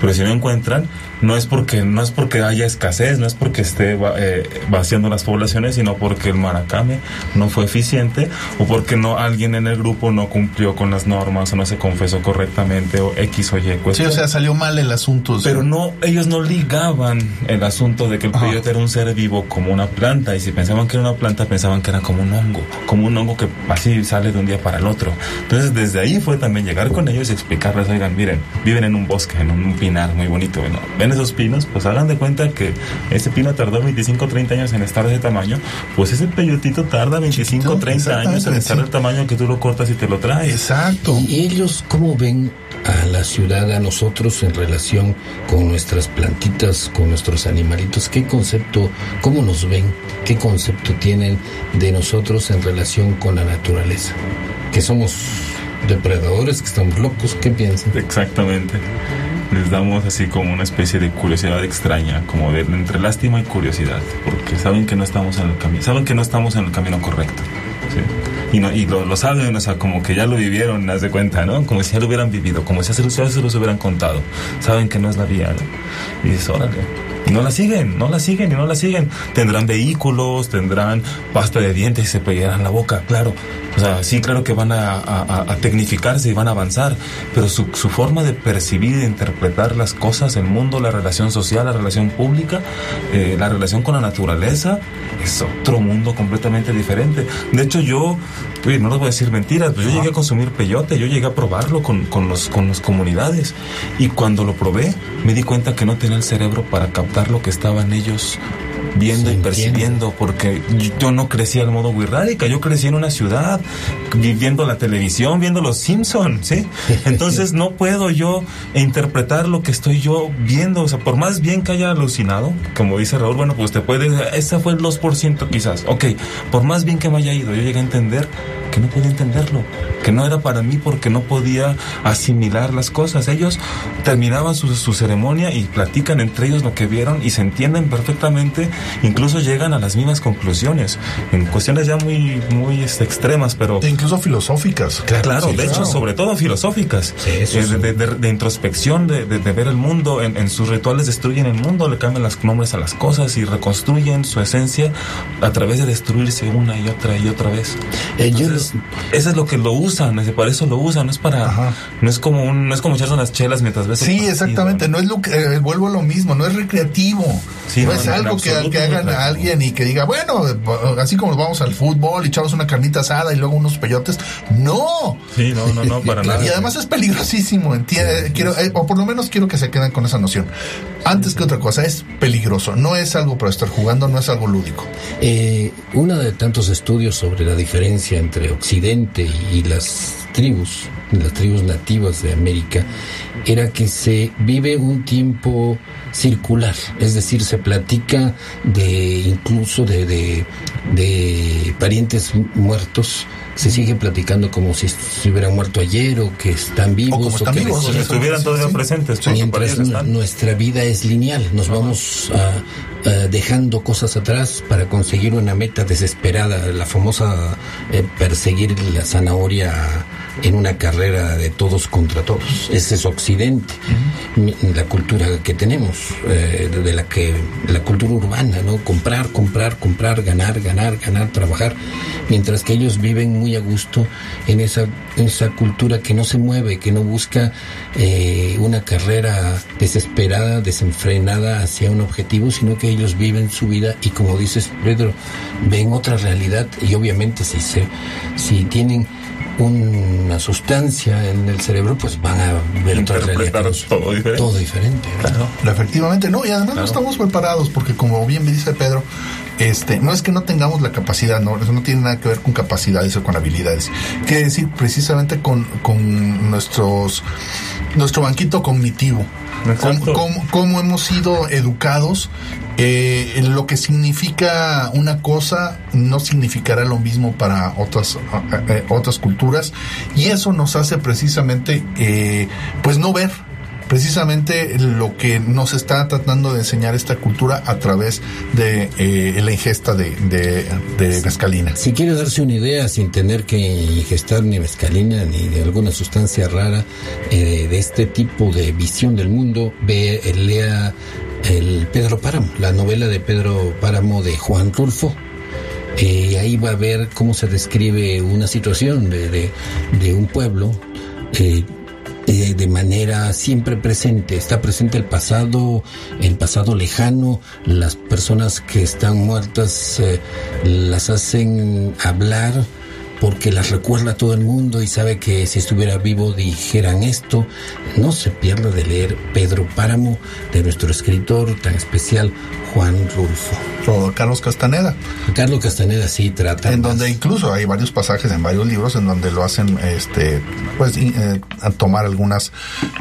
Pero si no encuentran, no es porque no es porque haya escasez, no es porque esté eh, vaciando las poblaciones, sino porque el maracame no fue eficiente o porque no alguien en el grupo no cumplió con las normas o no se confesó correctamente o X o Y. Sí, cuestión. o sea, salió mal el asunto. Pero no, ellos no ligaban el asunto de que el peyote era un ser vivo como una planta. Y si pensaban que era una planta, pensaban que era como un hongo. Como un hongo que así sale de un día para el otro. Entonces, desde ahí fue también llegar con ellos y explicarles, oigan, miren, viven en un bosque, en un, pinar muy bonito. Bueno, ven esos pinos, pues hagan de cuenta que ese pino tardó 25 o 30 años en estar de ese tamaño. Pues ese peyotito tarda 25 o 30 años en estar sí. del tamaño que tú lo cortas y te lo traes. Exacto. ¿Y ellos cómo ven a la ciudad, a nosotros en relación con nuestras plantitas, con nuestros animalitos? ¿Qué concepto, cómo nos ven? ¿Qué concepto tienen de nosotros en relación con la naturaleza? Que somos depredadores, que estamos locos, ¿qué piensan? Exactamente. Les damos así como una especie de curiosidad extraña, como de entre lástima y curiosidad, porque saben que no estamos en el camino, saben que no estamos en el camino correcto. ¿sí? Y, no, y lo, lo saben, o sea, como que ya lo vivieron, haz de cuenta, ¿no? Como si ya lo hubieran vivido, como si ya se los hubieran contado. Saben que no es la vía, ¿no? Y dices, órale. Y no la siguen, no la siguen y no la siguen. Tendrán vehículos, tendrán pasta de dientes y se pegarán la boca, claro. O sea, sí, claro que van a, a- tecnificarse y van a avanzar, pero su, su forma de percibir e interpretar las cosas, el mundo, la relación social, la relación pública, eh, la relación con la naturaleza, es otro mundo completamente diferente. De hecho, yo, uy, no les voy a decir mentiras, pues yo llegué a consumir peyote, yo llegué a probarlo con, con, los, con las comunidades. Y cuando lo probé, me di cuenta que no tenía el cerebro para captar lo que estaban ellos viendo y percibiendo, porque yo no crecí al modo Wirrárica, yo crecí en una ciudad, viendo la televisión, viendo los Simpsons, ¿sí? *laughs* Entonces no puedo yo interpretar lo que estoy yo viendo, o sea, por más bien que haya alucinado, como dice Raúl, bueno, pues te puedes, ese fue el 2% quizás, ok, por más bien que me haya ido, yo llegué a entender que no podía entenderlo, que no era para mí porque no podía asimilar las cosas. Ellos terminaban su, su ceremonia y platican entre ellos lo que vieron y se entienden perfectamente, incluso llegan a las mismas conclusiones, en cuestiones ya muy, muy este, extremas, pero... E incluso filosóficas. Claro, Sí, de hecho, claro. sobre todo filosóficas, eso Eh, sí. de, de- de introspección, de, de- de ver el mundo, en, en sus rituales destruyen el mundo, le cambian los nombres a las cosas y reconstruyen su esencia a través de destruirse una y otra y otra vez. Eh, yo Entonces, eso es lo que lo usan, es- para eso lo usan, no es para, no es como un, no es como echarse unas chelas mientras ves. Sí, partido. exactamente. No es lo que, eh, vuelvo a lo mismo, no es recreativo. Sí, no, no, es algo que, hagan a alguien y que diga, bueno, eh, así como vamos al fútbol y echamos una carnita asada y luego unos peyotes. No. Sí, no, no, no, para *laughs* nada. Y además es peligrosísimo, entiende, quiero, eh, o por lo menos quiero que se queden con esa noción. Antes que otra cosa, es peligroso, no es algo para estar jugando, no es algo lúdico. Eh, uno de tantos estudios sobre la diferencia entre Occidente y las tribus, las tribus nativas de América, era que se vive un tiempo circular, es decir, se platica de incluso de, de, de parientes muertos, se sigue platicando como si, hubieran muerto ayer o que están vivos como están que vivos, Como si estuvieran todavía presentes, porque para Mientras están. nuestra vida es lineal, nos vamos ah, ah, dejando cosas atrás para conseguir una meta desesperada, la famosa eh, perseguir la zanahoria en una carrera de todos contra todos. Ese es Occidente, la cultura que tenemos, eh, de la que la cultura urbana, ¿no? Comprar, comprar, comprar, ganar, ganar, ganar, trabajar, mientras que ellos viven muy a gusto en esa esa cultura que no se mueve, que no busca eh, una carrera desesperada, desenfrenada hacia un objetivo, sino que ellos viven su vida y como dices Pedro, ven otra realidad y obviamente si se si tienen una sustancia en el cerebro, pues van a ver otra Interpretar realidad. todo diferente. Todo diferente. Efectivamente, no, y además no estamos preparados, porque como bien me dice Pedro, este, no es que no tengamos la capacidad, no, eso no tiene nada que ver con capacidades o con habilidades. Quiere decir precisamente con, con nuestros, nuestro banquito cognitivo. Cómo, cómo- cómo hemos sido educados, eh, lo que significa una cosa no significará lo mismo para otras, eh, eh, otras culturas, y eso nos hace precisamente, eh, pues no ver precisamente lo que nos está tratando de enseñar esta cultura a través de eh, la ingesta de, de, de mezcalina. Si quiere darse una idea sin tener que ingestar ni mescalina ni de alguna sustancia rara eh, de este tipo de visión del mundo, ve, eh, lea el Pedro Páramo, la novela de Pedro Páramo de Juan Rulfo. Eh, ahí va a ver cómo se describe una situación de, un pueblo eh, de manera siempre presente. Está presente el pasado, el pasado lejano, las personas que están muertas eh, las hacen hablar porque las recuerda todo el mundo y sabe que si estuviera vivo dijeran esto. No se pierda de leer Pedro Páramo de nuestro escritor tan especial Juan Rulfo. O Carlos Castaneda. Carlos Castaneda sí trata. En donde incluso hay varios pasajes en varios libros en donde lo hacen, este, pues, in- eh, a tomar algunas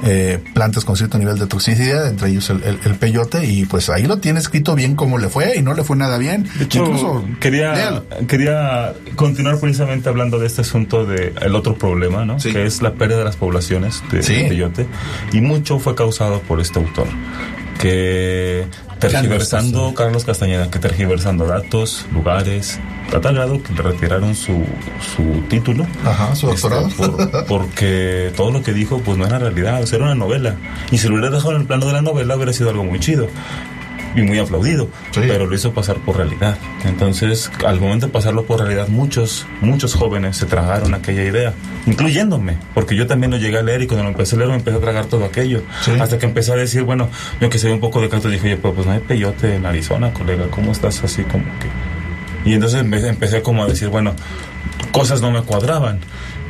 eh, plantas con cierto nivel de toxicidad, entre ellos el, el- el peyote, y pues ahí lo tiene escrito bien cómo le fue y no le fue nada bien. De hecho, incluso quería, léalo. quería continuar precisamente hablando de este asunto de el otro problema, ¿no? Que es la pérdida de las poblaciones de, Sí. de. Y mucho fue causado por este autor. Que tergiversando, Carlos Castañeda, que tergiversando datos, lugares, a tal grado que le retiraron su, su título. Ajá, su Este, doctorado. por- porque todo lo que dijo pues no era realidad, o sea, era una novela. Y si lo hubiera dejado en el plano de la novela hubiera sido algo muy chido y muy aplaudido, pero lo hizo pasar por realidad. Entonces, al momento de pasarlo por realidad, muchos, muchos jóvenes se tragaron aquella idea, incluyéndome, porque yo también lo llegué a leer y cuando lo empecé a leer me empecé a tragar todo aquello. Hasta que empecé a decir, bueno, yo que sé un poco de canto, dije, oye, pues, pues no hay peyote en Arizona, colega, ¿cómo estás así como que? Y entonces empe- empecé como a decir, bueno, cosas no me cuadraban.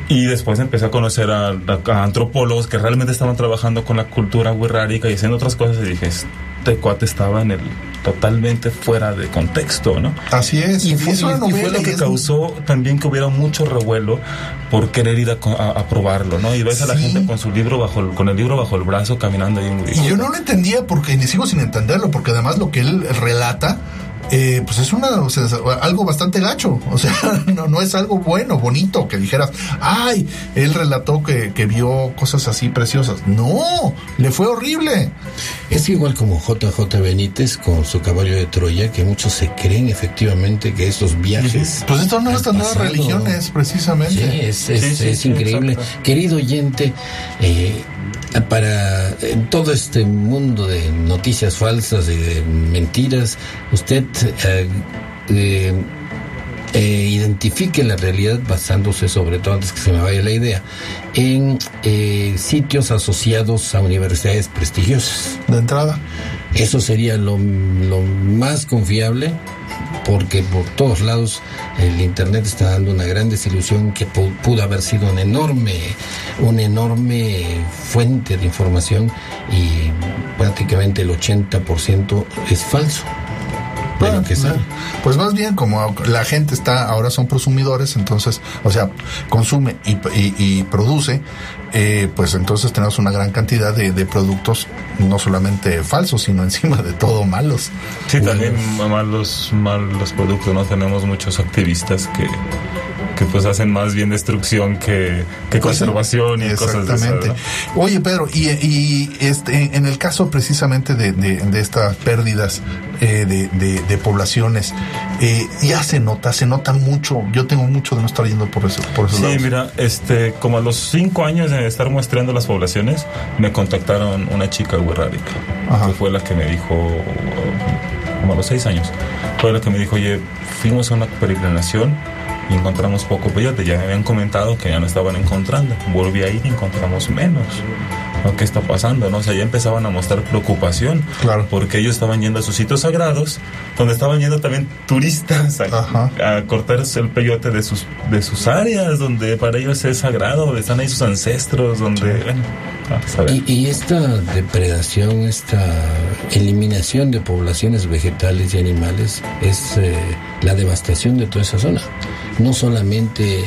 Y después empecé a conocer a, a- a antropólogos que realmente estaban trabajando con la cultura wixárika y haciendo otras cosas y dije, este cuate estaba en el totalmente fuera de contexto, ¿no? Así es. Y fue, es una y- y fue lo y que es- causó también que hubiera mucho revuelo por querer ir a, a- a probarlo, ¿no? Y ves a la gente con su libro bajo el- con el libro bajo el brazo caminando ahí en Y yo no lo entendía porque ni sigo sin entenderlo, porque además lo que él relata eh, pues es una, o sea, es algo bastante gacho. O sea, *laughs* no, no es algo bueno, bonito, que dijeras, ay, él relató que, que vio cosas así preciosas. No, le fue horrible. Es igual como JJ Benítez con su caballo de Troya, que muchos se creen efectivamente que esos viajes. Pues estas no al estas nuevas religiones, precisamente. Sí, es, es- Sí, sí, es sí, increíble. exacto. Querido oyente, eh, para en todo este mundo de noticias falsas y de mentiras, usted eh, eh, eh, identifique la realidad basándose sobre todo, antes que se me vaya la idea, en eh, sitios asociados a universidades prestigiosas. De entrada. Eso sería lo, lo más confiable porque por todos lados el internet está dando una gran desilusión que pu- pudo haber sido un enorme una enorme fuente de información y prácticamente el 80% es falso de lo que sea. Pues más bien como la gente está, ahora son prosumidores, entonces, o sea, consume y, y- y produce, eh, pues entonces tenemos una gran cantidad de, de productos, no solamente falsos, sino *laughs* encima de todo malos. Sí, también malos, malos productos, ¿no? Tenemos muchos activistas que, que pues hacen más bien destrucción que, que Pues sí, conservación y cosas de esas. Oye, Pedro, y, y este, en el caso precisamente de, de- de estas pérdidas eh, de, de- de poblaciones, eh, ya se nota, se nota mucho. Yo tengo mucho de no estar yendo por eso. Por esos Sí, lados. mira, este, como a los cinco años de estar muestreando las poblaciones, me contactaron una chica huerrárica, que fue la que me dijo, como a los seis años, fue la que me dijo, oye, fuimos a una peregrinación y encontramos poco peyote, ya me habían comentado que ya no estaban encontrando, volví a ir y encontramos menos. ¿No? ¿Qué está pasando? ¿no? O sea, ya empezaban a mostrar preocupación. Claro. Porque ellos estaban yendo a sus sitios sagrados, donde estaban yendo también turistas a, a cortarse el peyote de sus, de sus áreas, donde para ellos es sagrado, donde están ahí sus ancestros, donde... bueno, a saber. Y, y esta depredación, esta eliminación de poblaciones vegetales y animales es eh, la devastación de toda esa zona. No solamente,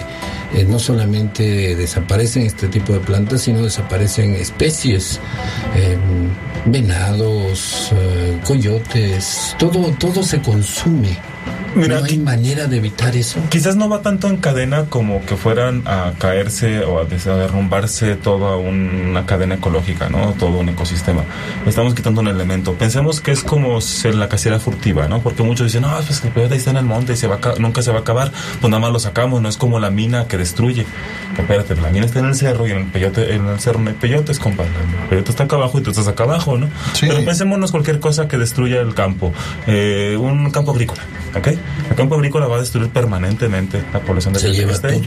eh, no solamente desaparecen este tipo de plantas, sino desaparecen especies, eh, venados, eh, coyotes, todo, todo se consume. Mira, no hay manera de evitar eso. Quizás no va tanto en cadena como que fueran a caerse o a derrumbarse toda una cadena ecológica, ¿no? Todo un ecosistema. Estamos quitando un elemento. Pensemos que es como ser la casera furtiva, ¿no? Porque muchos dicen, no, pues que el peyote está en el monte y se va a ca- nunca se va a acabar. Pues nada más lo sacamos, no es como la mina que destruye. Espérate, la mina está en el cerro y en el peyote, en el cerro no hay peyotes, compadre. El peyote está acá abajo y tú estás acá abajo, ¿no? Pero pensémonos cualquier cosa que destruya el campo. Eh, un campo agrícola, ¿ok? El campo agrícola va a destruir permanentemente la población de Se lleva está ahí.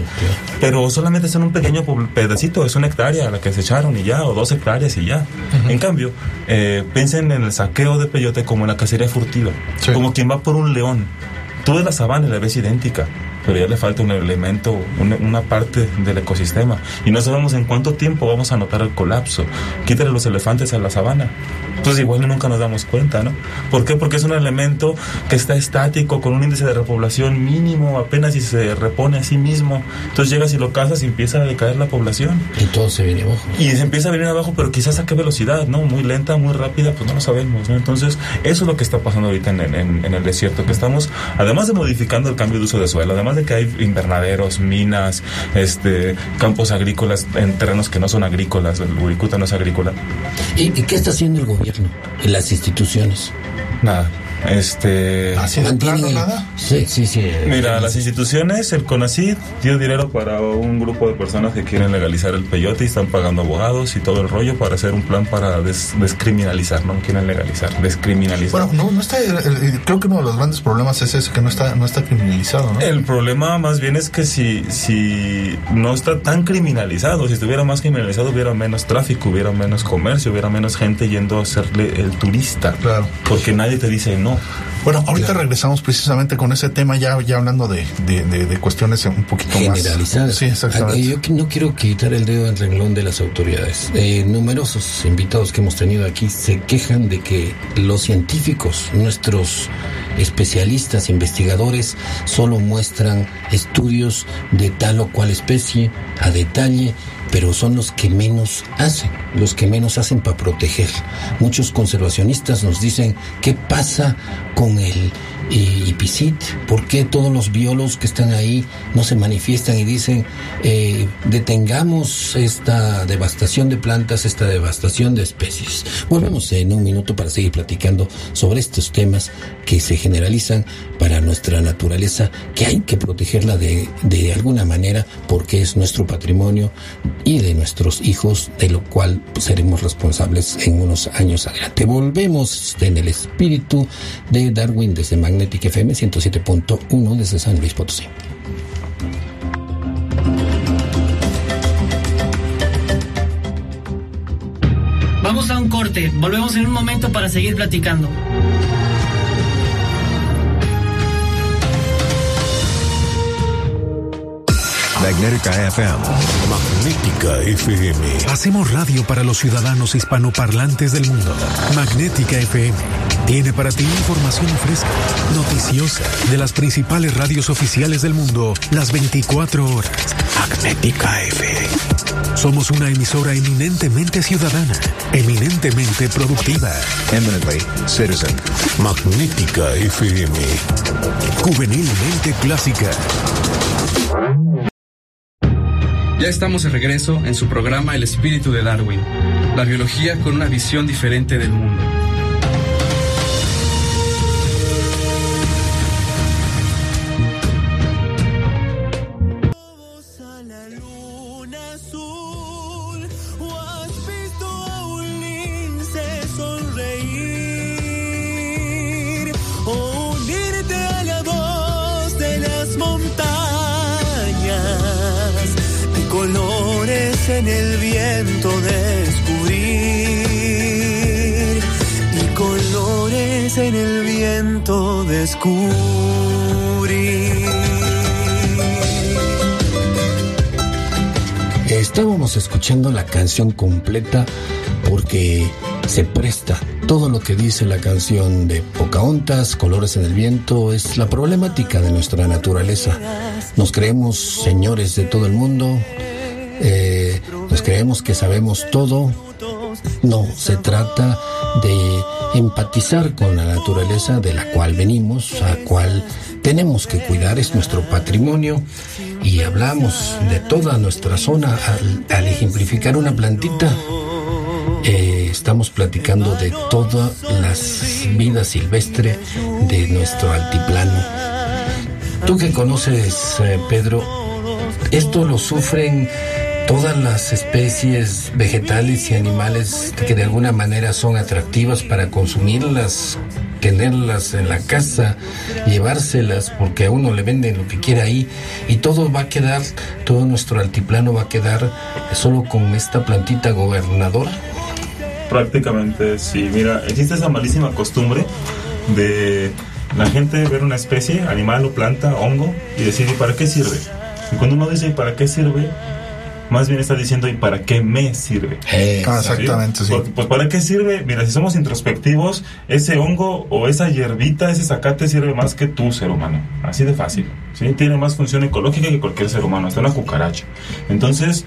Pero solamente es en un pequeño pedacito, es una hectárea la que se echaron y ya, o dos hectáreas y ya. En cambio, eh, piensen en el saqueo de peyote como en la cacería furtiva, como quien va por un león. Tú de la sabana la ves idéntica, pero ya le falta un elemento, una, una parte del ecosistema. Y no sabemos en cuánto tiempo vamos a notar el colapso. Quítale los elefantes a la sabana. Entonces igual nunca nos damos cuenta, ¿no? ¿Por qué? Porque es un elemento que está estático, con un índice de repoblación mínimo, apenas si se repone a sí mismo. Entonces llegas y lo cazas y empieza a decaer la población. Y todo se viene abajo. Y se empieza a venir abajo, pero quizás a qué velocidad, ¿no? Muy lenta, muy rápida, pues no lo sabemos, ¿no? Entonces, eso es lo que está pasando ahorita en, en- en el desierto, que estamos, además de modificando el cambio de uso de suelo, además de que hay invernaderos, minas, este, campos agrícolas en terrenos que no son agrícolas, el Uricuta no es agrícola. ¿Y, y qué está haciendo el gobierno y las instituciones? Nada. Este. ¿Mantienen el- Sí, sí, sí. eh, Mira, las instituciones, el CONACID dio dinero para un grupo de personas que quieren legalizar el peyote y están pagando abogados y todo el rollo para hacer un plan para des- descriminalizar, no quieren legalizar, descriminalizar. Bueno, no, no está, creo que uno de los grandes problemas es ese, que no está, no está criminalizado, ¿no? El problema más bien es que si, si no está tan criminalizado, si estuviera más criminalizado hubiera menos tráfico, hubiera menos comercio, hubiera menos gente yendo a hacerle el turista. Claro. Porque nadie te dice no. Bueno, ahorita regresamos precisamente con ese tema, ya, ya hablando de, de, de- de cuestiones un poquito más generalizadas. Sí, exactamente. Yo no quiero quitar el dedo del renglón de las autoridades. Eh, numerosos invitados que hemos tenido aquí se quejan de que los científicos, nuestros especialistas, investigadores, solo muestran estudios de tal o cual especie a detalle, pero son los que menos hacen, los que menos hacen para proteger. Muchos conservacionistas nos dicen qué pasa con el y, PISIT? ¿Por qué todos los biólogos que están ahí no se manifiestan y dicen eh, detengamos esta devastación de plantas, esta devastación de especies? Volvemos en un minuto para seguir platicando sobre estos temas que se generalizan para nuestra naturaleza, que hay que protegerla de, de alguna manera porque es nuestro patrimonio y de nuestros hijos, de lo cual seremos responsables en unos años adelante. Volvemos en el espíritu de Darwin desde Magnetic FM 107.1 desde San Luis Potosí. Vamos a un corte, volvemos en un momento para seguir platicando. Magnética FM. Magnética FM. Hacemos radio para los ciudadanos hispanoparlantes del mundo. Magnética FM. Tiene para ti información fresca, noticiosa, de las principales radios oficiales del mundo, las 24 horas. Magnética FM. Somos una emisora eminentemente ciudadana, eminentemente productiva. Eminently citizen. Magnética FM. Juvenilmente clásica. Ya estamos de regreso en su programa El espíritu de Darwin, la biología con una visión diferente del mundo. En el viento descubrir. Estábamos escuchando la canción completa porque se presta todo lo que dice la canción de Pocahontas, Colores en el Viento, es la problemática de nuestra naturaleza. Nos creemos señores de todo el mundo, eh, nos creemos que sabemos todo. No, se trata de empatizar con la naturaleza de la cual venimos, a cual tenemos que cuidar, es nuestro patrimonio y hablamos de toda nuestra zona al, ejemplificar una plantita. eh, estamos platicando de toda la vida silvestre de nuestro altiplano. Tú que conoces, eh, Pedro, esto lo sufren todas las especies vegetales y animales que de alguna manera son atractivas para consumirlas, tenerlas en la casa, llevárselas, porque a uno le venden lo que quiera ahí y todo va a quedar, todo nuestro altiplano va a quedar solo con esta plantita gobernadora. Prácticamente sí. Mira, existe esa malísima costumbre de la gente ver una especie, animal o planta, hongo, y decir, ¿y para qué sirve? Y cuando uno dice, ¿y para qué sirve? Más bien está diciendo, ¿y para qué me sirve? Ah, exactamente, sí. Porque, pues, ¿para qué sirve? Mira, si somos introspectivos, ese hongo o esa hierbita, ese zacate sirve más que tú, ser humano. Así de fácil. ¿sí? Tiene más función ecológica que cualquier ser humano, hasta una cucaracha. Entonces,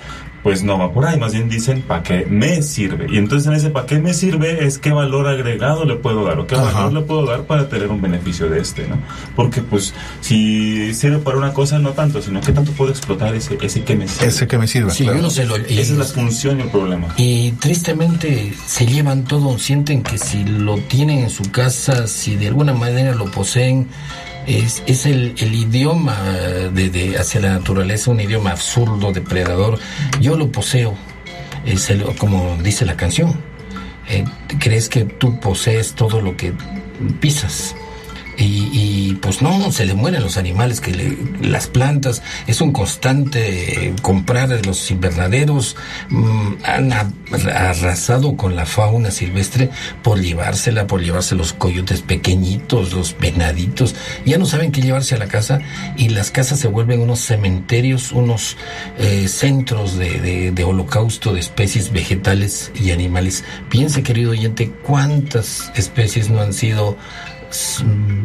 pues no va por ahí, más bien dicen, ¿para qué me sirve? Y entonces en ese ¿para qué me sirve? es qué valor agregado le puedo dar o qué Ajá. valor le puedo dar para tener un beneficio de este, ¿no? Porque pues si sirve para una cosa, no tanto, sino qué tanto puedo explotar ese, ese que me sirve. Ese que me sirva. Sí, claro. uno se lo- y- Esa es la función y el problema. Y tristemente se llevan todo, sienten que si lo tienen en su casa, si de alguna manera lo poseen, es, es el, el idioma de, de- hacia la naturaleza, un idioma absurdo, depredador. Yo lo poseo, es el- como dice la canción. Eh, crees que tú posees todo lo que pisas. Y, y, pues no, se le mueren los animales, que le- las plantas, es un constante eh, comprar los invernaderos, mm, han arrasado con la fauna silvestre por llevársela, por llevarse los coyotes pequeñitos, los venaditos, ya no saben qué llevarse a la casa y las casas se vuelven unos cementerios, unos eh, centros de, de- de holocausto de especies vegetales y animales. Piense, querido oyente, cuántas especies no han sido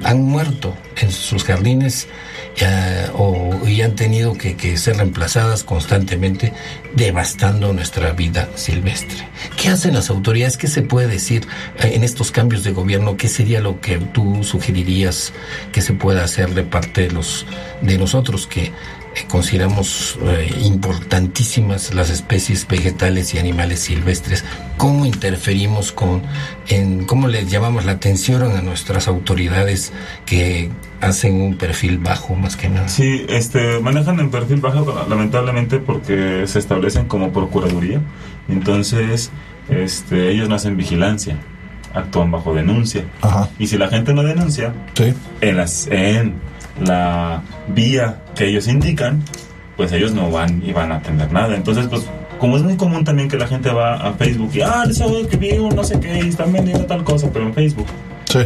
han muerto en sus jardines o, y han tenido que, que ser reemplazadas constantemente, devastando nuestra vida silvestre. ¿Qué hacen las autoridades? ¿Qué se puede decir eh, en estos cambios de gobierno? ¿Qué sería lo que tú sugerirías que se pueda hacer de parte de los de nosotros que consideramos eh, importantísimas las especies vegetales y animales silvestres? ¿Cómo interferimos con, en cómo les llamamos la atención a nuestras autoridades que hacen un perfil bajo más que nada? Sí, este, manejan en perfil bajo lamentablemente porque se establecen como procuraduría. Entonces, este, ellos no hacen vigilancia, actúan bajo denuncia. Y si la gente no denuncia, en, las, en la vía que ellos indican, pues ellos no van y van a atender nada. Entonces, pues como es muy común también que la gente va a Facebook y, ah, eso que vi no sé qué, y están vendiendo tal cosa, pero en Facebook. Sí.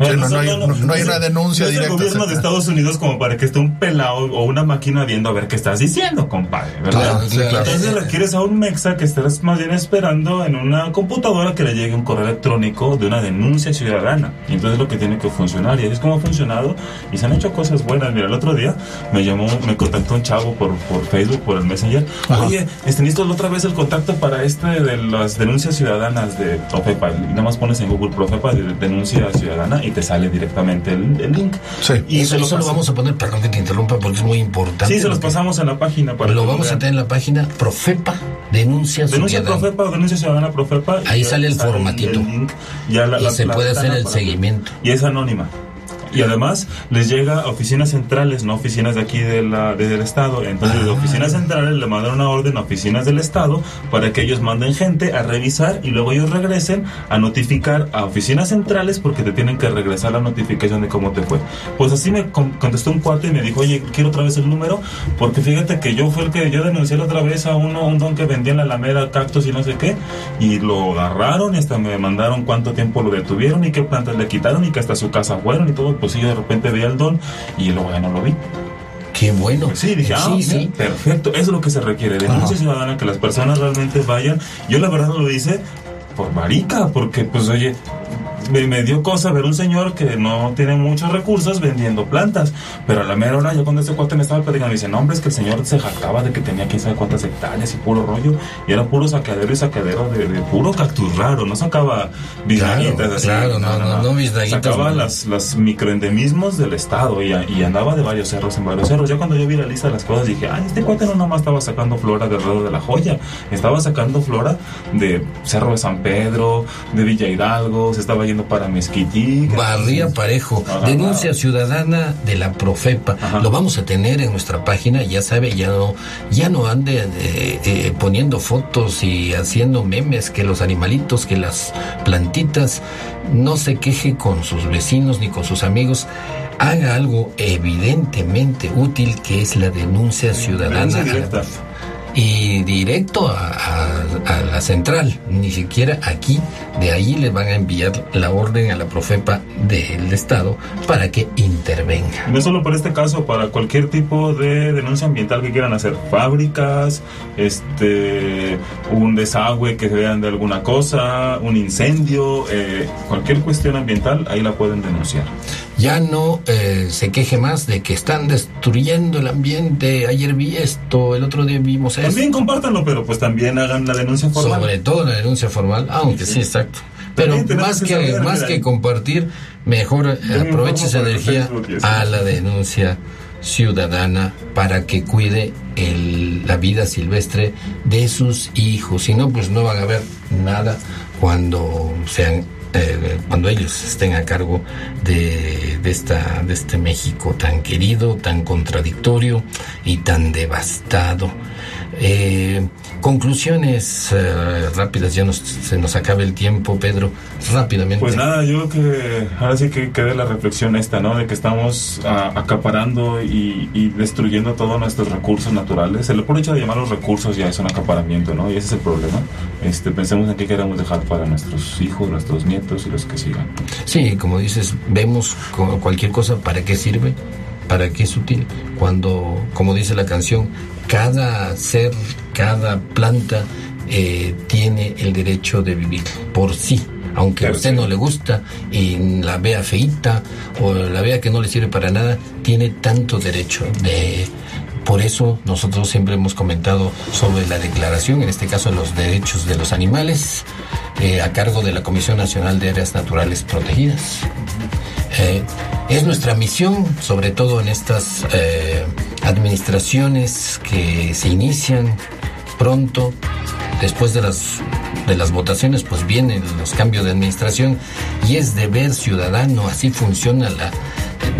No, no, no hay, no- no hay una denuncia directa. el gobierno de Estados Unidos como para que esté un pelado o una máquina viendo a ver qué estás diciendo, compadre, ¿verdad? Claro, sí, claro. Entonces requieres a un mexa que estés más bien esperando en una computadora que le llegue un correo electrónico de una denuncia ciudadana. Y entonces es lo que tiene que funcionar. Y así es como ha funcionado. Y se han hecho cosas buenas. Mira, el otro día me llamó, me contactó un chavo por, por Facebook, por el Messenger. Oye, este, otra vez el contacto para este de las denuncias ciudadanas de Profepa. Y nada más pones en Google Profepa de denuncia ciudadana y te sale directamente el, el link. Y eso, se lo eso lo vamos a poner, perdón que te interrumpa, porque es muy importante. Sí, se los lo que- pasamos en la página para Lo vamos a tener en la página Profepa, denuncia, Denuncia ciudadana. Profepa o denuncia ciudadana Profepa. y Ahí sale el formatito. link, ya la- Y la- se la puede hacer el seguimiento. Y es anónima. Y además les llega a oficinas centrales, no oficinas de aquí de la, de- del Estado. Entonces, Ah. de oficinas centrales le mandan una orden a oficinas del Estado para que ellos manden gente a revisar y luego ellos regresen a notificar a oficinas centrales porque te tienen que regresar la notificación de cómo te fue. Pues así me con- contestó un cuate y me dijo, oye, quiero otra vez el número porque fíjate que yo fue el que yo denuncié la otra vez a uno, un don que vendía en la Alameda cactus y no sé qué y lo agarraron y hasta me mandaron cuánto tiempo lo detuvieron y qué plantas le quitaron y que hasta su casa fueron y todo. Pues sí, yo de repente vi el don y luego ya no lo vi. Qué bueno. Pues sí, dije, ah, Sí, mira, sí. perfecto, eso es lo que se requiere, denuncia ciudadana, que las personas realmente vayan. Yo la verdad lo hice por marica, porque pues oye, me, me dio cosa ver un señor que no tiene muchos recursos vendiendo plantas, pero a la mera hora yo cuando este cuate me estaba platicando, me dice, no hombre, es que el señor se jactaba de que tenía quién sabe cuántas hectáreas y puro rollo, y era puro saqueadero y saqueadero de, de puro cactus raro, no sacaba biznaguitas Claro, así. claro, no, no, no biznaguitas, Sacaba no. las, las microendemismos del estado y, y andaba de varios cerros en varios cerros. Ya cuando yo vi la lista de las cosas dije, ay, este cuate no nomás estaba sacando flora del Cerro de la Joya, estaba sacando flora de Cerro de San Pedro, de Villa Hidalgo, se estaba yendo para Mezquití. Barría Parejo, Ajá. denuncia ciudadana de la Profepa. Lo vamos a tener en nuestra página, ya sabe, ya no, ya no ande eh, eh, poniendo fotos y haciendo memes que los animalitos, que las plantitas, no se queje con sus vecinos ni con sus amigos. Haga algo evidentemente útil que es la denuncia ciudadana. Denuncia. Y directo a, la central, ni siquiera aquí, de ahí le van a enviar la orden a la Profepa del Estado para que intervenga. No solo por este caso, para cualquier tipo de denuncia ambiental que quieran hacer, fábricas, este, un desagüe que vean de alguna cosa, un incendio, eh, cualquier cuestión ambiental, ahí la pueden denunciar. Ya no eh, se queje más de que están destruyendo el ambiente. Ayer vi esto, el otro día vimos esto. También compártanlo, pero pues también hagan la denuncia formal. Sobre todo la denuncia formal, aunque sí, exacto. Pero más que más que compartir, mejor eh, aproveche esa energía a la denuncia ciudadana para que cuide el- la vida silvestre de sus hijos. Si no, pues no van a ver nada cuando sean eh, cuando ellos estén a cargo de, de esta de este México tan querido, tan contradictorio y tan devastado. Eh, conclusiones eh, rápidas, ya nos, se nos acaba el tiempo, Pedro, rápidamente. Pues nada, yo creo que ahora sí que quede la reflexión esta, ¿no? De que estamos ah, acaparando y, y destruyendo todos nuestros recursos naturales. El puro hecho de llamarlos recursos ya es un acaparamiento, ¿no? Y ese es el problema. Este, pensemos en qué queremos dejar para nuestros hijos, nuestros nietos y los que sigan. Sí, como dices, vemos cualquier cosa para qué sirve, para qué es útil. Cuando, como dice la canción, cada ser, cada planta eh, tiene el derecho de vivir por sí, Aunque a usted no le gusta y la vea feita o la vea que no le sirve para nada, tiene tanto derecho de por eso nosotros siempre hemos comentado sobre la declaración, en este caso los derechos de los animales, eh, a cargo de la Comisión Nacional de Áreas Naturales Protegidas. Eh, es nuestra misión, sobre todo en estas eh, administraciones que se inician pronto, después de las, de las votaciones, pues vienen los cambios de administración y es deber ciudadano, así funciona la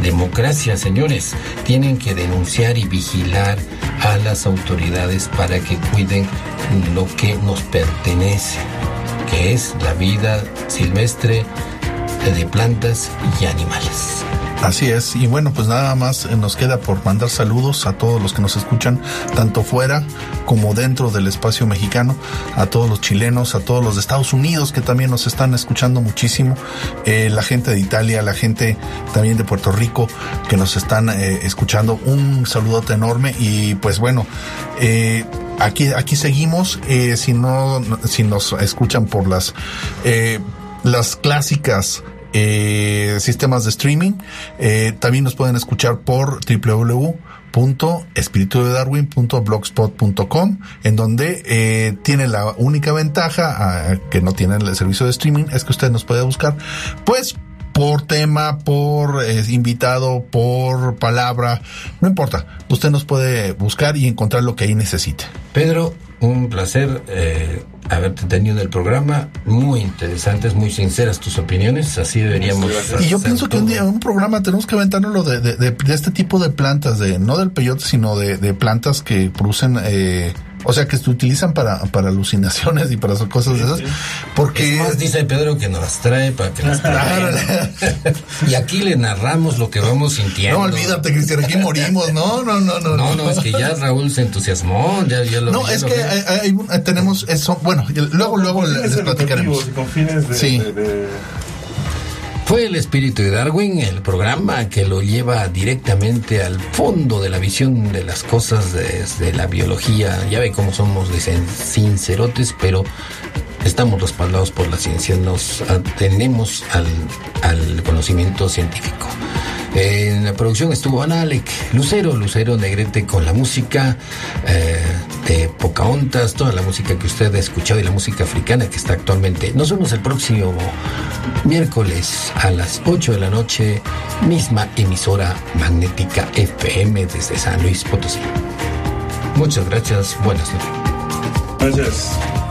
democracia, señores. Tienen que denunciar y vigilar a las autoridades para que cuiden lo que nos pertenece, que es la vida silvestre de plantas y animales. Así es, y bueno, pues nada más eh, nos queda por mandar saludos a todos los que nos escuchan, tanto fuera como dentro del espacio mexicano, a todos los chilenos, a todos los de Estados Unidos que también nos están escuchando muchísimo, eh, la gente de Italia, la gente también de Puerto Rico que nos están eh, escuchando, un saludote enorme y pues bueno, aquí, aquí seguimos, si no, si nos escuchan por las, las clásicas eh, sistemas de streaming. Eh, también nos pueden escuchar por www.espiritudedarwin.blogspot.com en donde eh, tiene la única ventaja ah, que no tiene el servicio de streaming es que usted nos puede buscar pues por tema, por eh, invitado, por palabra, no importa. Usted nos puede buscar y encontrar lo que ahí necesite. Pedro, un placer eh, haberte tenido en el programa. Muy interesantes, muy sinceras tus opiniones. Así deberíamos. Y yo pienso que un día, un programa, tenemos que aventarnos de, de, de, este tipo de plantas, de no del peyote, sino de, de plantas que producen. Eh, o sea, que se utilizan para, para alucinaciones y para cosas de esas. Porque. Es más, dice Pedro que nos trae para que las *laughs* Y aquí le narramos lo que vamos sintiendo. No, olvídate, Cristian, aquí morimos. No, no, no, no. No, no, es que ya Raúl se entusiasmó. Ya, ya lo, no, es que hay, tenemos eso. Bueno, luego, luego les platicaremos. Con fines de, sí. de fue el espíritu de Darwin, el programa que lo lleva directamente al fondo de la visión de las cosas desde la biología. Ya ve cómo somos, dicen, sincerotes, pero estamos respaldados por la ciencia, nos atenemos al, conocimiento científico. En la producción estuvo Analec, Lucero, Lucero Negrete con la música eh, de Pocahontas, toda la música que usted ha escuchado y la música africana que está actualmente. Nos vemos el próximo miércoles a las 8 de la noche, misma emisora magnética FM desde San Luis Potosí. Muchas gracias, buenas noches. Gracias.